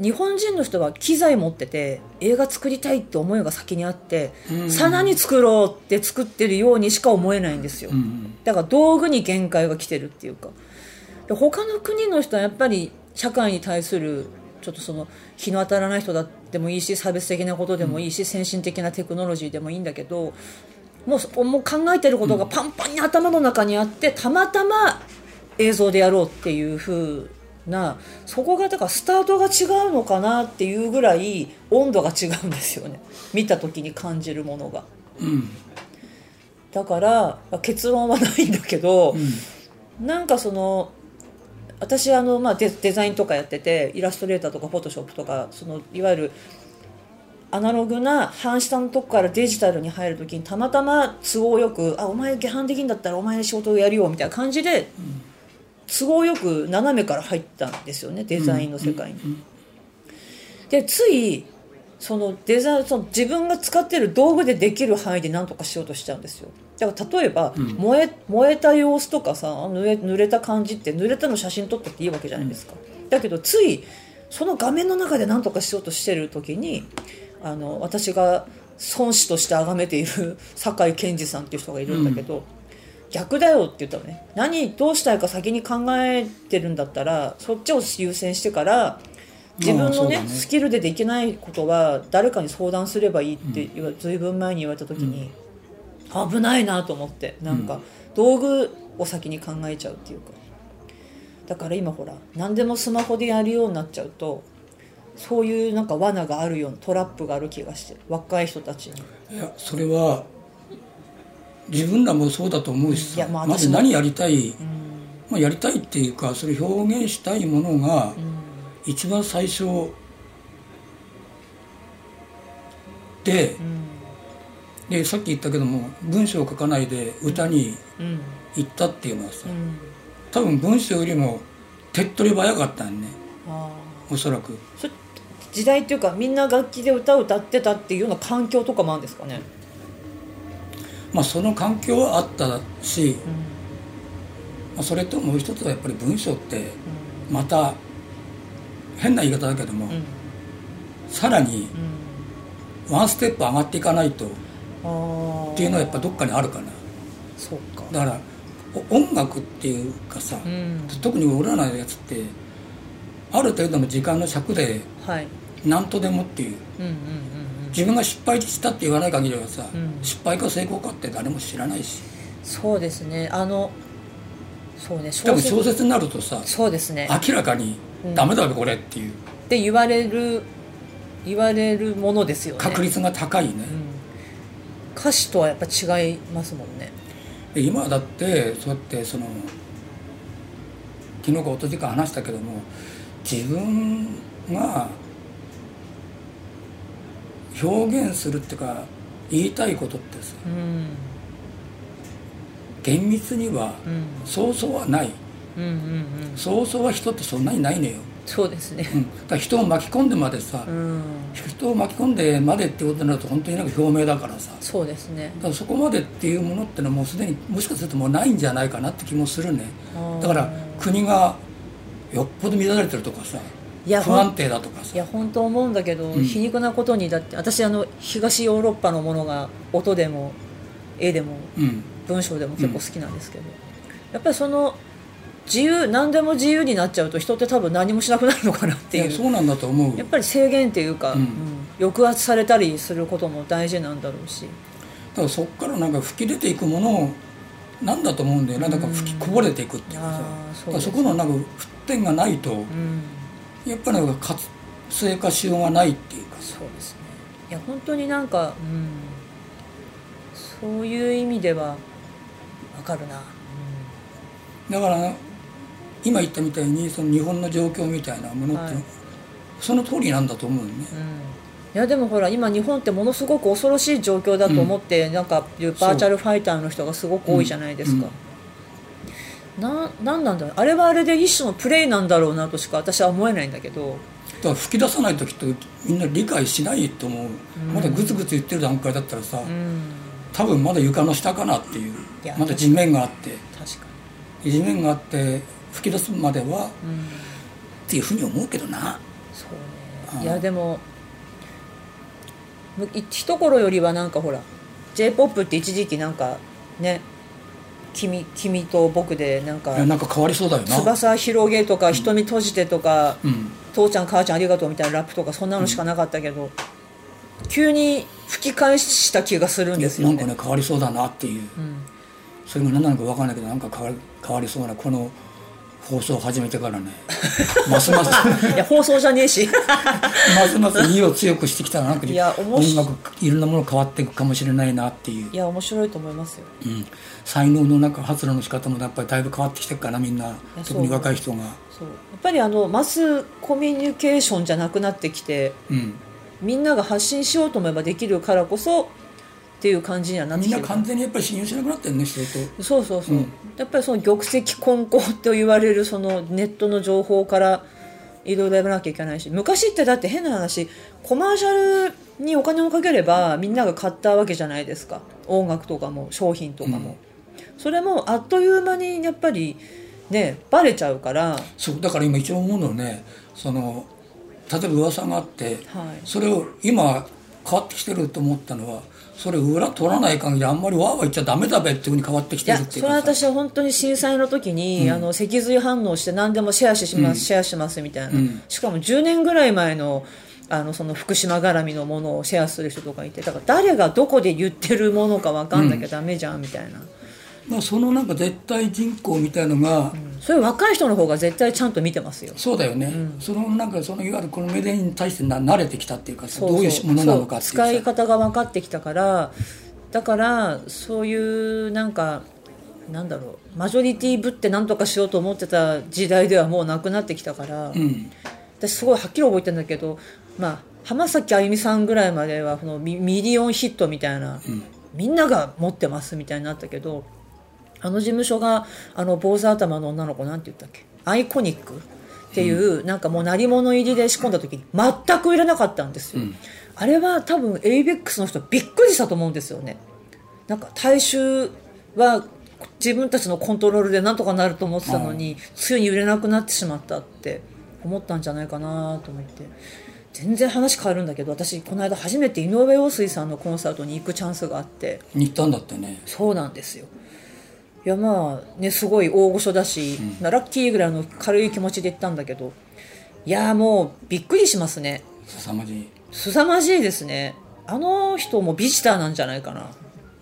日本人の人は機材持ってて映画作りたいって思いが先にあって、うん。さあ何作ろうって作ってるようにしか思えないんですよ、うん。だから道具に限界が来てるっていうか。で他の国の人はやっぱり社会に対するちょっとその日の当たらない人だってもいいし差別的なことでもいいし、先進的なテクノロジーでもいいんだけどもうそもう考えてることがパンパンに頭の中にあってたまたま映像でやろうっていう風なそこがだからスタートが違うのかなっていうぐらい温度が違うんですよね。見た時に感じるものが。うん。だからまあ結論はないんだけど、うん。なんかその私あの、まあ、デデザインとかやっててイラストレーターとかフォトショップとかそのいわゆるアナログな半下のとこからデジタルに入るときにたまたま都合よく「あお前下半できんだったらお前の仕事をやるよ」みたいな感じで、都合よく斜めから入ったんですよねデザインの世界に。でついそのデザインその自分が使ってる道具でできる範囲で何とかしようとしちゃうんですよだから例えば、燃え燃えた様子とかさ濡れ濡れた感じって濡れたの写真撮ったっていいわけじゃないですか、だけどついその画面の中で何とかしようとしてる時にあの私が孫子として崇めている 酒井健二さんっていう人がいるんだけど、逆だよって言ったのね。何どうしたいか先に考えてるんだったらそっちを優先してから自分のね,、ね。スキルでできないことは誰かに相談すればいいって言わ、ずいぶん前に言われた時に、危ないなと思ってなんか、道具を先に考えちゃうっていうか。だから今ほら何でもスマホでやるようになっちゃうとそういうなんか罠があるようなトラップがある気がしてる若い人たちに。いやそれは自分らもそうだと思うしいやさままず何やりたい、うん。まあ、やりたいっていうかそれを表現したいものが一番最初でうんでさっき言ったけども文章を書かないで歌にうん。行ったっていうのはさうん。多分文章よりも手っ取り早かったんね。あおそらく。時代っていうかみんな楽器で歌を歌ってたっていうような環境とかもあるんですかね？まあその環境はあったし、うん。まあ、それともう一つはやっぱり文章ってまた変な言い方だけども、うんうん。さらにうん。ワンステップ上がっていかないとっていうのはやっぱどっかにあるかな。そうか。だからお音楽っていうかさ、うん。特に俺らのやつってある程度の時間の尺ではい。何とでもっていう。うんうんうん自分が失敗したって言わない限りはさ、うん。失敗か成功かって誰も知らないし。そうですね。あのそうね多分小説になるとさそうですね。明らかにうん。ダメだべこれっていう。って言われる言われるものですよね。確率が高いね、うん、歌詞とはやっぱ違いますもんね。で今だってそうやってその昨日か一昨日か話したけども自分が表現するっていうか言いたいことってさうん。厳密にはうん。そうそうはない。うんうんうん。そうそうは人ってそんなにないのよ、そうですね。うん、だ人を巻き込んでまでさ、うん。人を巻き込んでまでってことになると本当になんか表明だからさ。そうですね。だからそこまでっていうものってのはもうすでにもしかするともうないんじゃないかなって気もするね。だから国がよっぽど乱れてるとかさいや不安定だとかさ。いや本当思うんだけど、うん。皮肉なことにだって私あの東ヨーロッパのものが音でも絵でもうん。文章でも結構好きなんですけど、やっぱりその自由何でも自由になっちゃうと人って多分何もしなくなるのかなっていう。そうなんだと思う。やっぱり制限っていうか、うん。うん抑圧されたりすることも大事なんだろうし。だからそこからなんか吹き出ていくものをなんだと思うんだよな。んだか吹きこぼれていくっていうかさ。そこのなんか沸点がないとうん。やっぱりなんか活性化しようがないっていうかさ。そうですね。いや本当になんか、うん、そういう意味ではわかるな、だから今言ったみたいにその日本の状況みたいなものって、はい。その通りなんだと思うよね。うん。うん、いやでもほら今日本ってものすごく恐ろしい状況だと思って、なんかいうバーチャルファイターの人がすごく多いじゃないですか、ななんなんだろう。あれはあれで一種のプレイなんだろうなとしか私は思えないんだけど。だから吹き出さない時ってみんな理解しないと思う、まだグツグツ言ってる段階だったらさ、うん。多分まだ床の下かなっていう。まだ地面があって。確か地面があって吹き出すまではに、うん、っていうふうに思うけどな。そううんね。いやでもむ一頃よりはなんかほら j p o p って一時期なんかね君君と僕でなんかなんか変わりそうだよな。翼広げとか瞳閉じてとか、うん。父ちゃん母ちゃんありがとうみたいなラップとかそんなのしかなかったけど、急に吹き返した気がするんですよね。なんかね変わりそうだなっていう。うん、それが何なのか分かんないけどなんか変わり変わりそうなこの放送を始めてからね。ますます。いや放送じゃねえし。ますます意を強くしてきたらなんか。いや面音楽いろんなもの変わっていくかもしれないなっていう。い、や面白いと思いますよ。うん、才能のなんか発露の仕方もやっぱりだいぶ変わってきてるかなみんな。特に若い人が。そう。やっぱりあのマスコミュニケーションじゃなくなってきてうん。みんなが発信しようと思えばできるからこそっていう感じにはなってきてる。みんな完全にやっぱり信用しなくなってるね人と。そうそうそう、うん。やっぱりその玉石混交と言われるそのネットの情報からいろいろやらなきゃいけないし昔ってだって変な話コマーシャルにお金をかければみんなが買ったわけじゃないですか。音楽とかも商品とかも、それもあっという間にやっぱりねバレちゃうから、はい、そうだから今一番思うのはねその例えば噂があってそれを今変わってきてると思ったのはそれ裏取らない限りあんまりわーわー言っちゃダメだべっていうふうに変わってきてるっていうかそれは私は本当に震災の時に、うん。あの脊髄反応して何でもシェアします、うん。シェアしますみたいな、うん。しかも10年ぐらい前のあのその福島絡みのものをシェアする人とかいてだから誰がどこで言ってるものか分かんなきゃダメじゃんみたいな、まあ、そのなんか絶対人口みたいのが、そういう若い人の方が絶対ちゃんと見てますよ。そうだよね、そのなんかそのいわゆるこのメディアに対してな慣れてきたっていうかどういうものなのかっていう使い方が分かってきたからだからそういうなんかなんだろうマジョリティぶって何とかしようと思ってた時代ではもうなくなってきたから、うん。私すごいはっきり覚えてるんだけど、まあ、浜崎あゆみさんぐらいまではこのミミリオンヒットみたいな、うん。みんなが持ってますみたいになったけどあの事務所があの坊主頭の女の子なんて言ったっけ？アイコニックっていう、なんかもう鳴り物入りで仕込んだ時に全く売れなかったんですよ、うん。あれは多分 ABEX の人びっくりしたと思うんですよね。なんか大衆は自分たちのコントロールでなんとかなると思ってたのに、ついに売れなくなってしまったって思ったんじゃないかなと思って。全然話変わるんだけど私この間初めて井上陽水さんのコンサートに行くチャンスがあって。行ったんだってね。そうなんですよいやまあねすごい大御所だし、ラッキーぐらいの軽い気持ちで行ったんだけどいやもうびっくりしますね。凄まじい。凄まじいですね。あの人もビジターなんじゃないかな。あ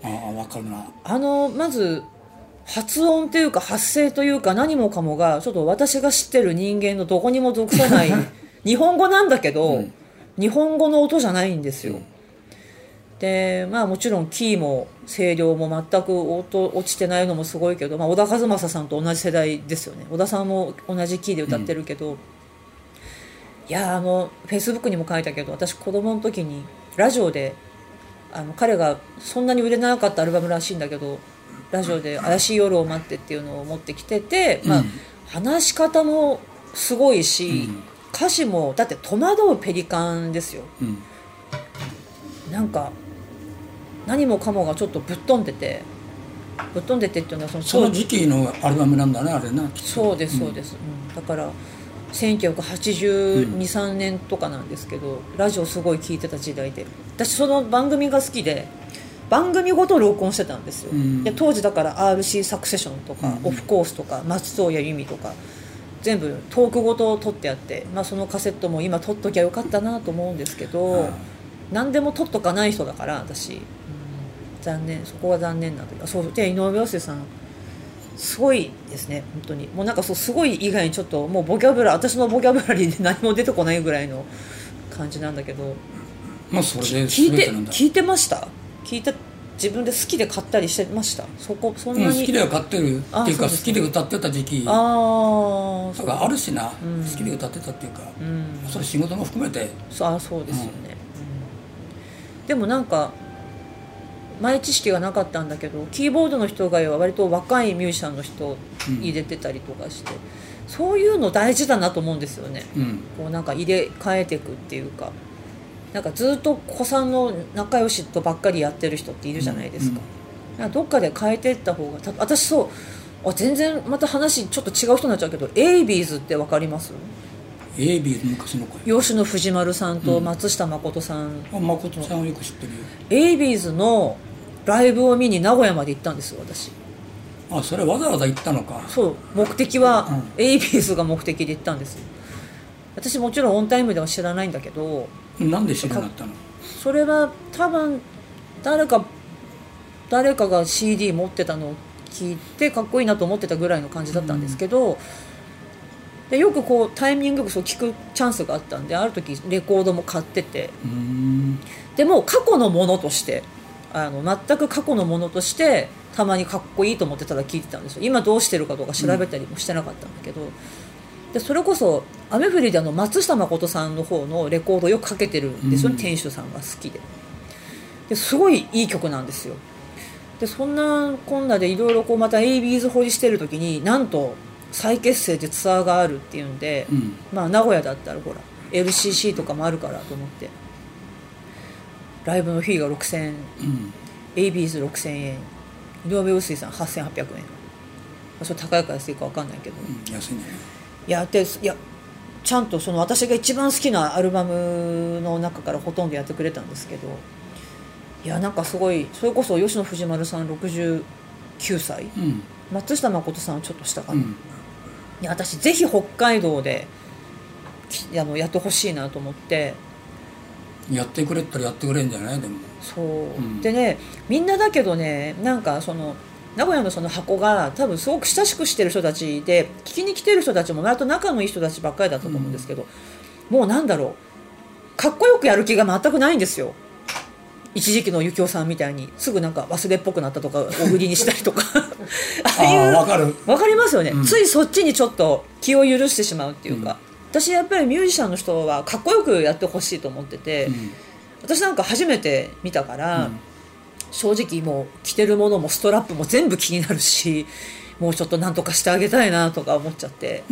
あ分かるな。あのまず発音というか発声というか何もかもがちょっと私が知ってる人間のどこにも属さない 日本語なんだけど、うん。日本語の音じゃないんですよ、でまあもちろんキーも声量も全く音落ちてないのもすごいけど、まあ、小田和正さんと同じ世代ですよね。小田さんも同じキーで歌ってるけど、いやあのフェイスブックにも書いたけど私子供の時にラジオであの彼がそんなに売れなかったアルバムらしいんだけどラジオで「怪しい夜を待って」っていうのを持ってきてて、まあうん。話し方もすごいし、うん。歌詞もだって戸惑うペリカンですよ。うん。なんか何もかもがちょっとぶっ飛んでてぶっ飛んでてっていうのはそのその時期のアルバムなんだねあれな。そうですそうです、うん。だから1982、3年とかなんですけどラジオすごい聞いてた時代で。私その番組が好きで番組ごと録音してたんですよ、うん。で当時だから RC サクセションとか、うんオフコースとか松任谷由実とか全部トークごと撮ってあって、まあ、そのカセットも今撮っときゃよかったなと思うんですけど、うん何でも撮っとかない人だから私、うん残念そこは残念なんだけどそうで井上陽水さんすごいですね本当に。もうなんかそうすごい以外にちょっともうボキャブラ私のボキャブラリーで 何も出てこないぐらいの感じなんだけどまあそれで聞いて聞いてました？聞いて自分で好きで買ったりしてました？そこそんうんなに、好きでは買ってる。っていうか好きで歌ってた時期。ああとかあるしな、ん。好きで歌ってたっていうか、うん。それ仕事も含めて。そうあそうですよね、うん。でもなんか前知識がなかったんだけどキーボードの人が割と若いミュージシャンの人入れてたりとかして、そういうの大事だなと思うんですよね。うん。こうなんか入れ替えていくっていうか。なんかずっと子さんの仲良しとばっかりやってる人っているじゃないですか,、なんかどっかで変えていった方がた私そうあ全然また話ちょっと違う人になっちゃうけどエイビーズって分かります？エイビーズ昔の声芳野藤丸さんと松下誠さん、あ誠さんはよく知ってるよ。AB'Sのライブを見に名古屋まで行ったんですよ私。あそれわざわざ行ったのか。そう。目的は、う AB'Sが目的で行ったんです。よ私もちろんオンタイムでは知らないんだけどなんで知らなかったの？それは多分誰か誰かが CD 持ってたのを聞いてかっこいいなと思ってたぐらいの感じだったんですけど、でよくこうタイミングよくそう聞くチャンスがあったんである時レコードも買ってて。でも過去のものとしてあの全く過去のものとしてたまにかっこいいと思ってただ聞いてたんですよ。今どうしてるかとか調べたりもしてなかったんだけど、でそれこそ雨降りであの松下誠さんの方のレコードをよくかけてるんですよ、うん店主さんが好きで。ですごいいい曲なんですよ。でそんなこんなでいろいろこうまた ABs 掘りしてる時になんと再結成でツアーがあるっていうんで、うん。まあ名古屋だったらほら LCC とかもあるからと思ってライブのフィーが6000円。うん。ABs6000 円。井上陽水さん8800円。まあそれ高いか安いか分かんないけど、うん安いね。いやでいやちゃんとその私が一番好きなアルバムの中からほとんどやってくれたんですけど。いやなんかすごいそれこそ吉野藤丸さん69歳。うん。松下誠さんはちょっと下かな、うん。いや私ぜひ北海道できあのやってほしいなと思ってやってくれったらやってくれんじゃない？でも。そう、ん。でねみんなだけどねなんかその名古屋のその箱が多分すごく親しくしてる人たちで聞きに来てる人たちも割と仲のいい人たちばっかりだったと思うんですけど、もうなんだろう。かっこよくやる気が全くないんですよ。一時期の幸男さんみたいに。すぐなんか忘れっぽくなったとか大振りにしたりとか。ああいうわかりますよね、うん。ついそっちにちょっと気を許してしまうっていうか、私やっぱりミュージシャンの人はかっこよくやってほしいと思ってて、うん。私なんか初めて見たから、うん。正直もう着てるものもストラップも全部気になるしもうちょっとなんとかしてあげたいなとか思っちゃって。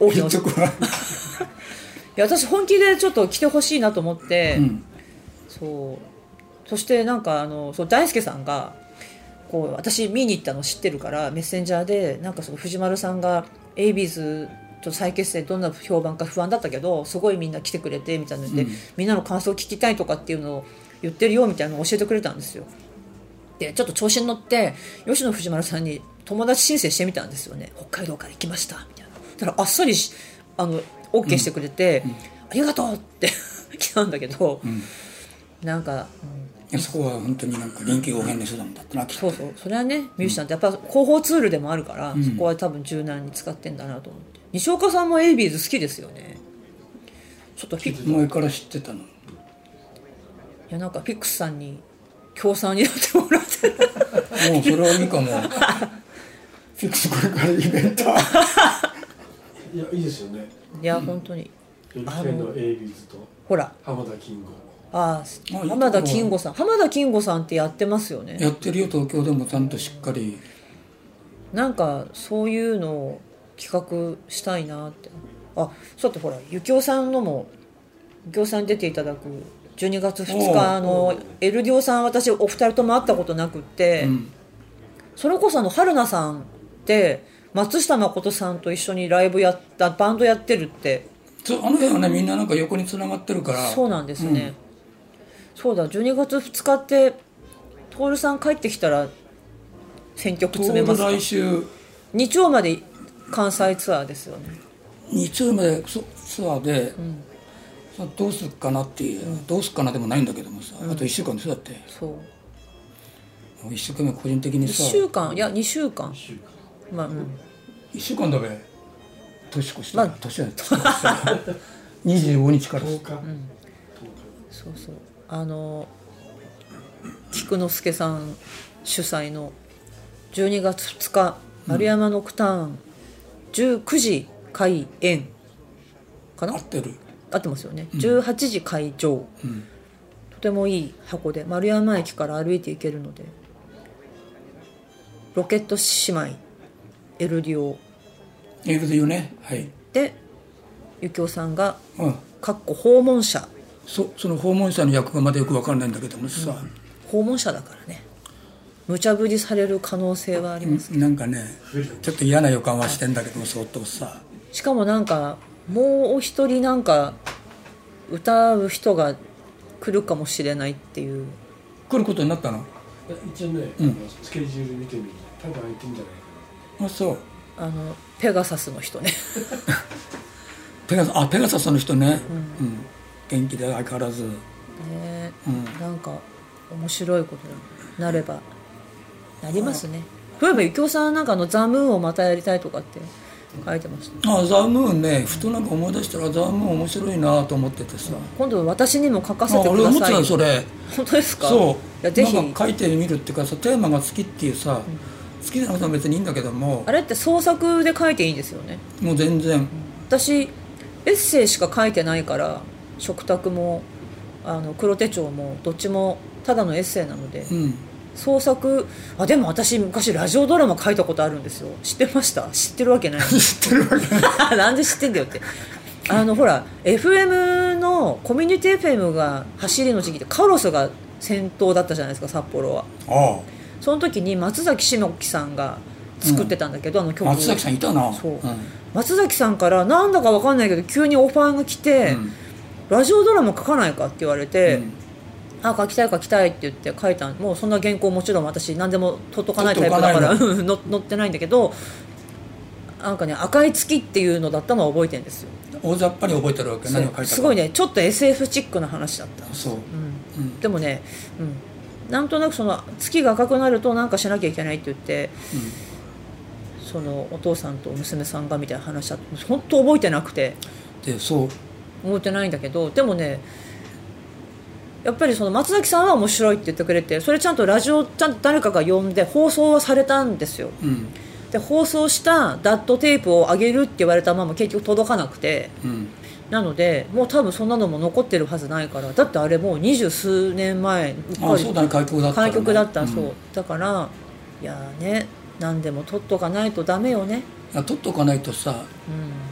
大きないや私本気でちょっと着てほしいなと思って、うん。そう。そしてなんかあのそう大輔さんがこう私見に行ったの知ってるからメッセンジャーでなんかその藤丸さんが ABs と再結成どんな評判か不安だったけどすごいみんな来てくれてみたいなので、うん。みんなの感想を聞きたいとかっていうのを言ってるよみたいなのを教えてくれたんですよ。でちょっと調子に乗って吉野藤丸さんに友達申請してみたんですよね。北海道から行きましたみたいな。だからあっさりしあの OK してくれて、ありがとうって 来たんだけど、うん。なんか、うん。そこは本当になんか臨機応変な手段だったなそうそう。それはねミュージシャンってやっぱ広報ツールでもあるから、ん。そこは多分柔軟に使ってんだなと思って西岡さんもエイビーズ好きですよね。ちょっとフィッ前から知ってたの。いやなんかフィックスさんに協賛になってもらってもうそれはいいかも。フィックスこれからイベント。いやいいですよね。いや本当に。エビケンのエイビーズとほら。浜田キングああ浜田金吾さん。浜田金吾さんってやってますよね。やってるよ東京でもちゃんとしっかり。なんかそういうのを企画したいなって。あそうだってほらゆきおさんのもゆきおさんに出ていただく12月2おう日あのエルディオさん私お二人とも会ったことなくって、うん。それこそあの春菜さんって松下誠さんと一緒にライブやったバンドやってるって。そうあの辺はねみんななんか横につながってるから。そうなんですね、そうだ12月2日って徹さん帰ってきたら選曲詰めますか？来週。日曜まで関西ツアーですよね。日曜までそツアーで、さどうするかなっていう、どうするかなでもないんだけどもさ、あと1週間でしょだって。そう。1週間目個人的に1さ週間？いや2週間。1週間。まあうん。1週間だべ。年越しまあだ年だ25日から。10日、10そうそう。あの菊之助さん主催の12月2日丸山ノクターン19時開演かな？合ってる。合ってますよね。18時開場、うん。とてもいい箱で丸山駅から歩いて行けるのでロケット姉妹エルディオ。いるで言うね。はい、でゆきおさんがうん、かっこ訪問者。そその訪問者の役がまだよく分かんないんだけどもさ、訪問者だからね無茶ぶりされる可能性はあります、なんかねちょっと嫌な予感はしてんだけども相当さ。しかもなんかもうお一人なんか歌う人が来るかもしれないっていう。来ることになったの？一応ね、うん。スケジュール見てみる。多分空いてんじゃないかあそう。あのペガサスの人ね。ペガサあペガサスの人ね、うん。元気で相変わらず、ね。うん、なんか面白いことになればなりますね。そういえばゆきおさんなんかあのザ・ムーンをまたやりたいとかって書いてました。あザ・ムーンねふとなんか思い出したらザ・ムーン面白いなと思っててさ、今度私にも書かあせてく俺思ってたそれ。本当ですか？そう。いやぜひ。書いてみるっていうかさテーマが好きっていうさ、好きなことは別にいいんだけども。あれって創作で書いていいんですよね？もう全然。私エッセイしか書いてないから食卓もあの黒手帳もどっちもただのエッセイなので。うん創作。あでも私昔ラジオドラマ書いたことあるんですよ。知ってました？知ってるわけない。知ってるわけ なんで知ってんだよって。あのほら FM のコミュニティ FM が走りの時期ってカロスが先頭だったじゃないですか札幌は。あその時に松崎志のきさんが作ってたんだけど、あの曲松崎さんいたな。そう。ん。松崎さんからなんだか分かんないけど急にオファーが来て、うん。ラジオドラマ書かないかって言われて、うんあ書きたい書きたいって言って書いたもうそんな原稿もちろん私何でも取っとかないタイプだから載載 ってないんだけどなんかね「赤い月」っていうのだったのは覚えてるんですよ。大雑把に覚えてるわけ。何を書いたか。すごいね。ちょっと SF チックな話だった、そう。うん。うん。でもね、うん、なんとなくその月が赤くなるとなんかしなきゃいけないって言ってそのお父さんと娘さんがみたいな話だった。本当覚えてなくて。でそう。覚えてないんだけどでもねやっぱりその松崎さんは面白いって言ってくれてそれちゃんとラジオちゃんと誰かが呼んで放送はされたんですよ。うん。で放送したダットテープを上げるって言われたまま結局届かなくて。うん。なのでもう多分そんなのも残ってるはずないから。だってあれもう二十数年前あそうだね。開局だったらね。開局だった、うん。そう。だからいやーね何でも取っとかないとダメよね。取っとかないとさうん。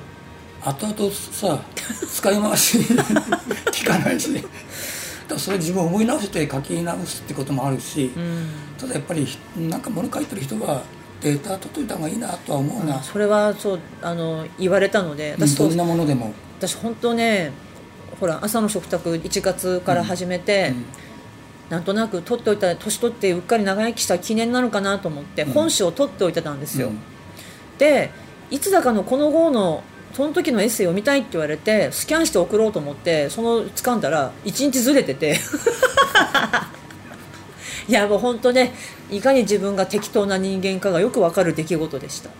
後々さ使い回し 聞かないしらそれ自分を思い直して書き直すってこともあるし、うん。ただやっぱりなんか物書いてる人はデータ取っといた方がいいなとは思うな、それはそうあの言われたので私どんなものでも、私本当ねほら朝の食卓1月から始めて、なんとなく取っておいた年取ってうっかり長生きした記念なのかなと思って、うん本誌を取っておいてたんですよ、うんでいつだかのこの号のその時のエッセイを見たいって言われてスキャンして送ろうと思ってその掴んだら1日ずれてて。いやもう本当ねいかに自分が適当な人間かがよくわかる出来事でした。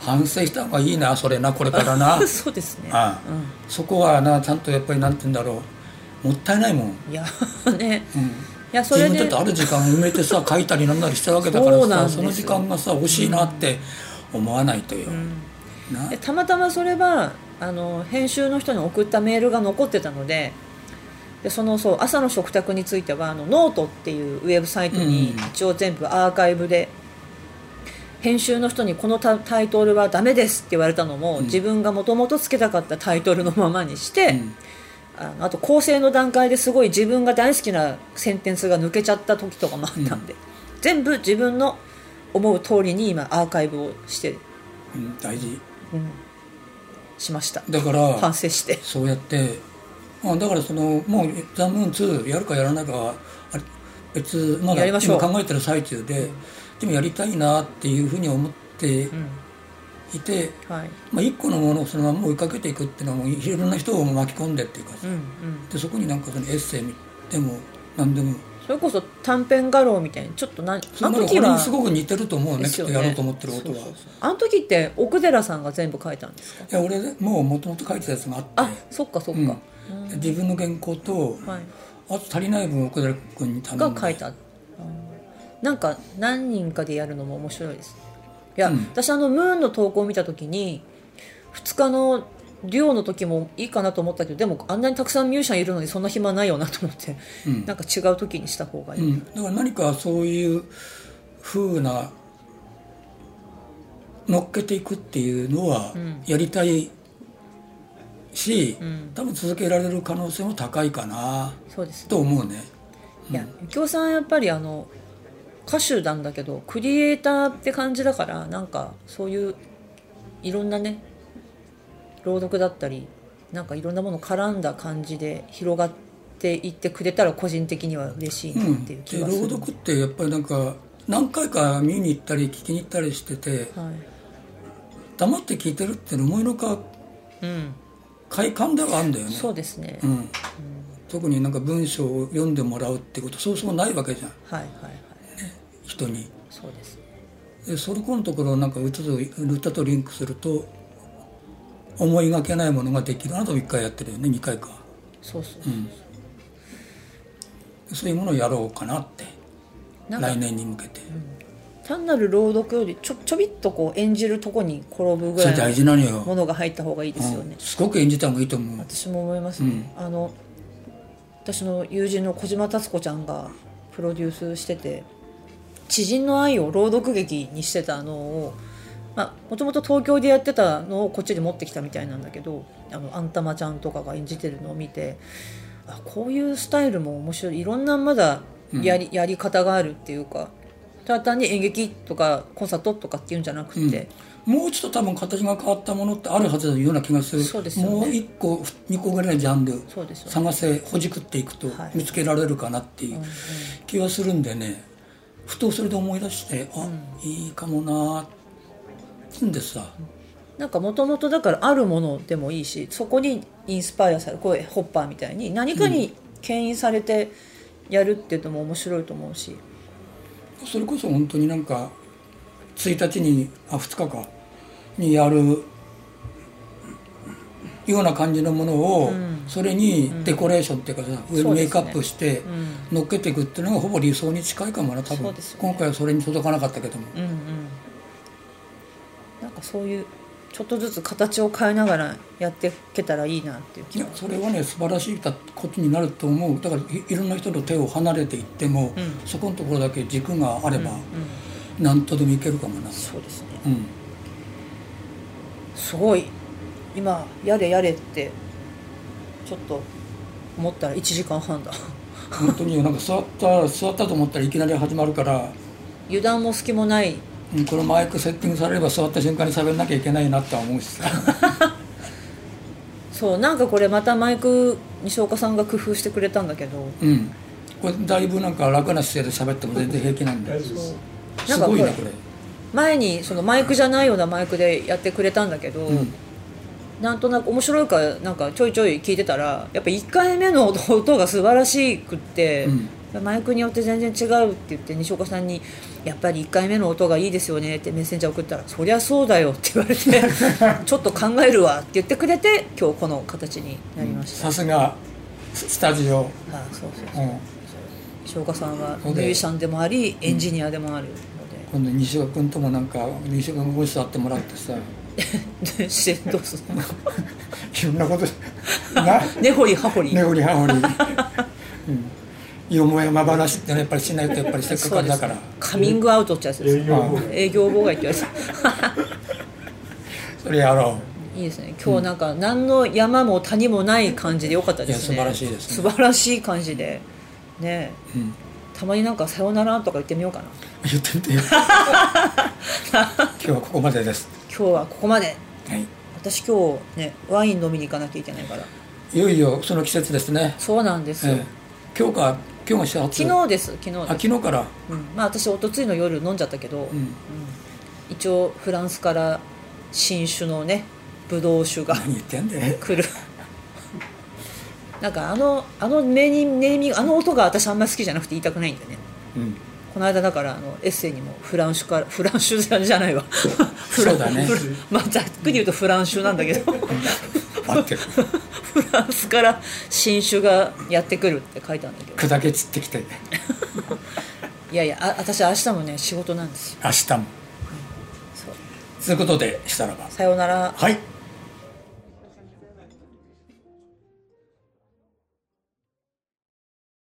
反省した方がいいなそれなこれからな。そうですね。ああ。そこはなちゃんとやっぱりなんて言うんだろう。もったいないもん、うん、いやね。うん、いやそれで自分だってある時間埋めてさ 書いたりなんだりしたわけだからさその時間がさ欲しいなって思わないとよ、なでたまたまそれはあの編集の人に送ったメールが残ってたのででそのそう朝の食卓についてはあのノートっていうウェブサイトにうん。一応全部アーカイブで編集の人にこのタタイトルはダメですって言われたのも、うん。自分がもともとつけたかったタイトルのままにして、うん。あのあと校正の段階ですごい自分が大好きなセンテンスが抜けちゃった時とかもあったんで、全部自分の思う通りに今アーカイブをして、うん大事うん、しました。だから反省して。そうやって、まあ、だからそのもう「ザ・ムーン2」やるかやらないかは別まだ今考えてる最中で、でもやりたいなっていうふうに思ってうん。いて、はい。まあ、一個のものをそのまま追いかけていくっていうのはもういろんな人を巻き込んでっていうかさ、うんうん、でそこになんかそのエッセイでも何でもそれこそ短編画廊みたいにちょっとなあその時はにすごく似てると思うね。ね。きっとやろうと思ってることは。あの時って奥寺さんが全部書いたんですか？いや俺もうもともと書いてたやつがあって。あそっかそっか、うん。で自分の原稿とはい、あと足りない分奥田君に頼んで。が書いた、うん。なんか何人かでやるのも面白いです。いや、うん。私あのムーンの投稿を見た時に2日の寮の時もいいかなと思ったけどでもあんなにたくさんミュージシャンいるのにそんな暇ないよなと思って、うん。なんか違う時にした方がいい、うん、だから何かそういう風な乗っけていくっていうのはん。やりたいし、ん。多分続けられる可能性も高いかなそうですと思うね。いやゆきおさんやっぱりあの歌手なんだけどクリエイターって感じだからなんかそういういろんなね朗読だったりなんかいろんなもの絡んだ感じで広がっていってくれたら個人的には嬉しいなっていう気でがする、朗読ってやっぱりなんか何回か見に行ったり聞きに行ったりしててはい。黙って聞いてるっていうの思いのかうん、快感ではあるんだよね。そうですね、うん、特になんか文章を読んでもらうってことそうそうないわけじゃん。はいはいはい。人に。そうです。でそれこのところなんか歌と歌とリンクすると思いがけないものができるあなたも1回やってるよね2回か。そうそう、そういうものをやろうかなって。来年に向けて。単なる朗読よりちょちょびっとこう演じるとこに転ぶぐらい大事なのよ。のものが入った方がいいですよね、うん。すごく演じた方がいいと思う。私も思いますね、あの私の友人の小島達子ちゃんがプロデュースしてて知人の愛を朗読劇にしてたのをもともと東京でやってたのをこっちに持ってきたみたいなんだけどあのあんたまちゃんとかが演じてるのを見てあこういうスタイルも面白い。いろんなまだやり,、やり方があるっていうかただ単に演劇とかコンサートとかっていうんじゃなくて、もうちょっと多分形が変わったものってあるはずだような気がする。そうですよね。もう1個2個ぐらいのジャンル探せほじくっていくとはい。見つけられるかなっていう気はするんでね。ふとそれで思い出してあ、いいかもなーってん。でさなんかもともとだからあるものでもいいしそこにインスパイアされるこういうホッパーみたいに何かに牽引されてやるっていうのも面白いと思うし、それこそ本当になんか1日にあ2日かにやるような感じのものを、それにデコレーションっていうかさ、上にメイクアップして乗っけていくっていうのがほぼ理想に近いかもな多分、ね。今回はそれに届かなかったけども、うんうんかそういうちょっとずつ形を変えながらやっていけたらいいなっていうい気が。やそれはね素晴らしいことになると思う。だからいいろんな人の手を離れていっても、うん。そこのところだけ軸があれば、うん何とでもいけるかもな。そうですね。うん。すごい。今やれやれってちょっと思ったら1時間半だ。本当になんか座った座ったと思ったらいきなり始まるから。油断も隙もないうんこのマイクセッティングされれば座った瞬間に喋んなきゃいけないなって思うしさ。そうなんかこれまたマイク西岡さんが工夫してくれたんだけど。うん。これだいぶなんか楽な姿勢で喋っても全然平気なんだよす。ごいなこれ。前にそのマイクじゃないようなマイクでやってくれたんだけど、うん。なんとなく面白いからなんかちょいちょい聞いてたらやっぱ1回目の音音が素晴らしくって、マイクによって全然違うって言って西岡さんに「やっぱり1回目の音がいいですよね」ってメッセンジャー送ったら「そりゃそうだよ」って言われて「ちょっと考えるわ」って言ってくれて今日この形になりました、さすがススタジオ、あそうそうそう。うん、西岡さんはミュージシャンでもありエンジニアでもあるの今度西岡君ともなんか西岡君ご一緒会ってもらってさ。でしてどうするの？いろんなことな根掘り葉掘り、根掘り葉掘り、うん、よもやま話ってのはやっぱりしないとやっぱりせっかくだから。カミングアウトってやつです。営業妨害営業妨害ってやつ それやろいいですね。今日なんか何の山も谷もない感じでよかったですね。素晴らしいですね。素晴らしい感じで。ね。う、うん、たまになんか「さよなら」とか言ってみようかな。言ってみてよ。今日はここまでです。今日はここまで。はい。私今日ねワイン飲みに行かなきゃいけないから。いよいよその季節ですね、そうなんですよ、ええ。今日か今日が始発昨日です昨日です。あ昨日から、うん、まあ私一昨日の夜飲んじゃったけど、うん、一応フランスから新酒のねブドウ酒が何言ってんで来る。なんかあのあのネーミングあの音が私あんまり好きじゃなくて言いたくないんだよね。うん。この間だからあのエッセイにもフラン酒からフラン酒じゃないわ。フラそうだね。まあざっくり言うとフラン酒なんだけど 合ってる。フランスから新酒がやってくるって書いてあるんだけど。砕け散ってきて。いやいやあ私明日もね仕事なんですよ。明日も。そう。ということでしたらば。さようなら。はい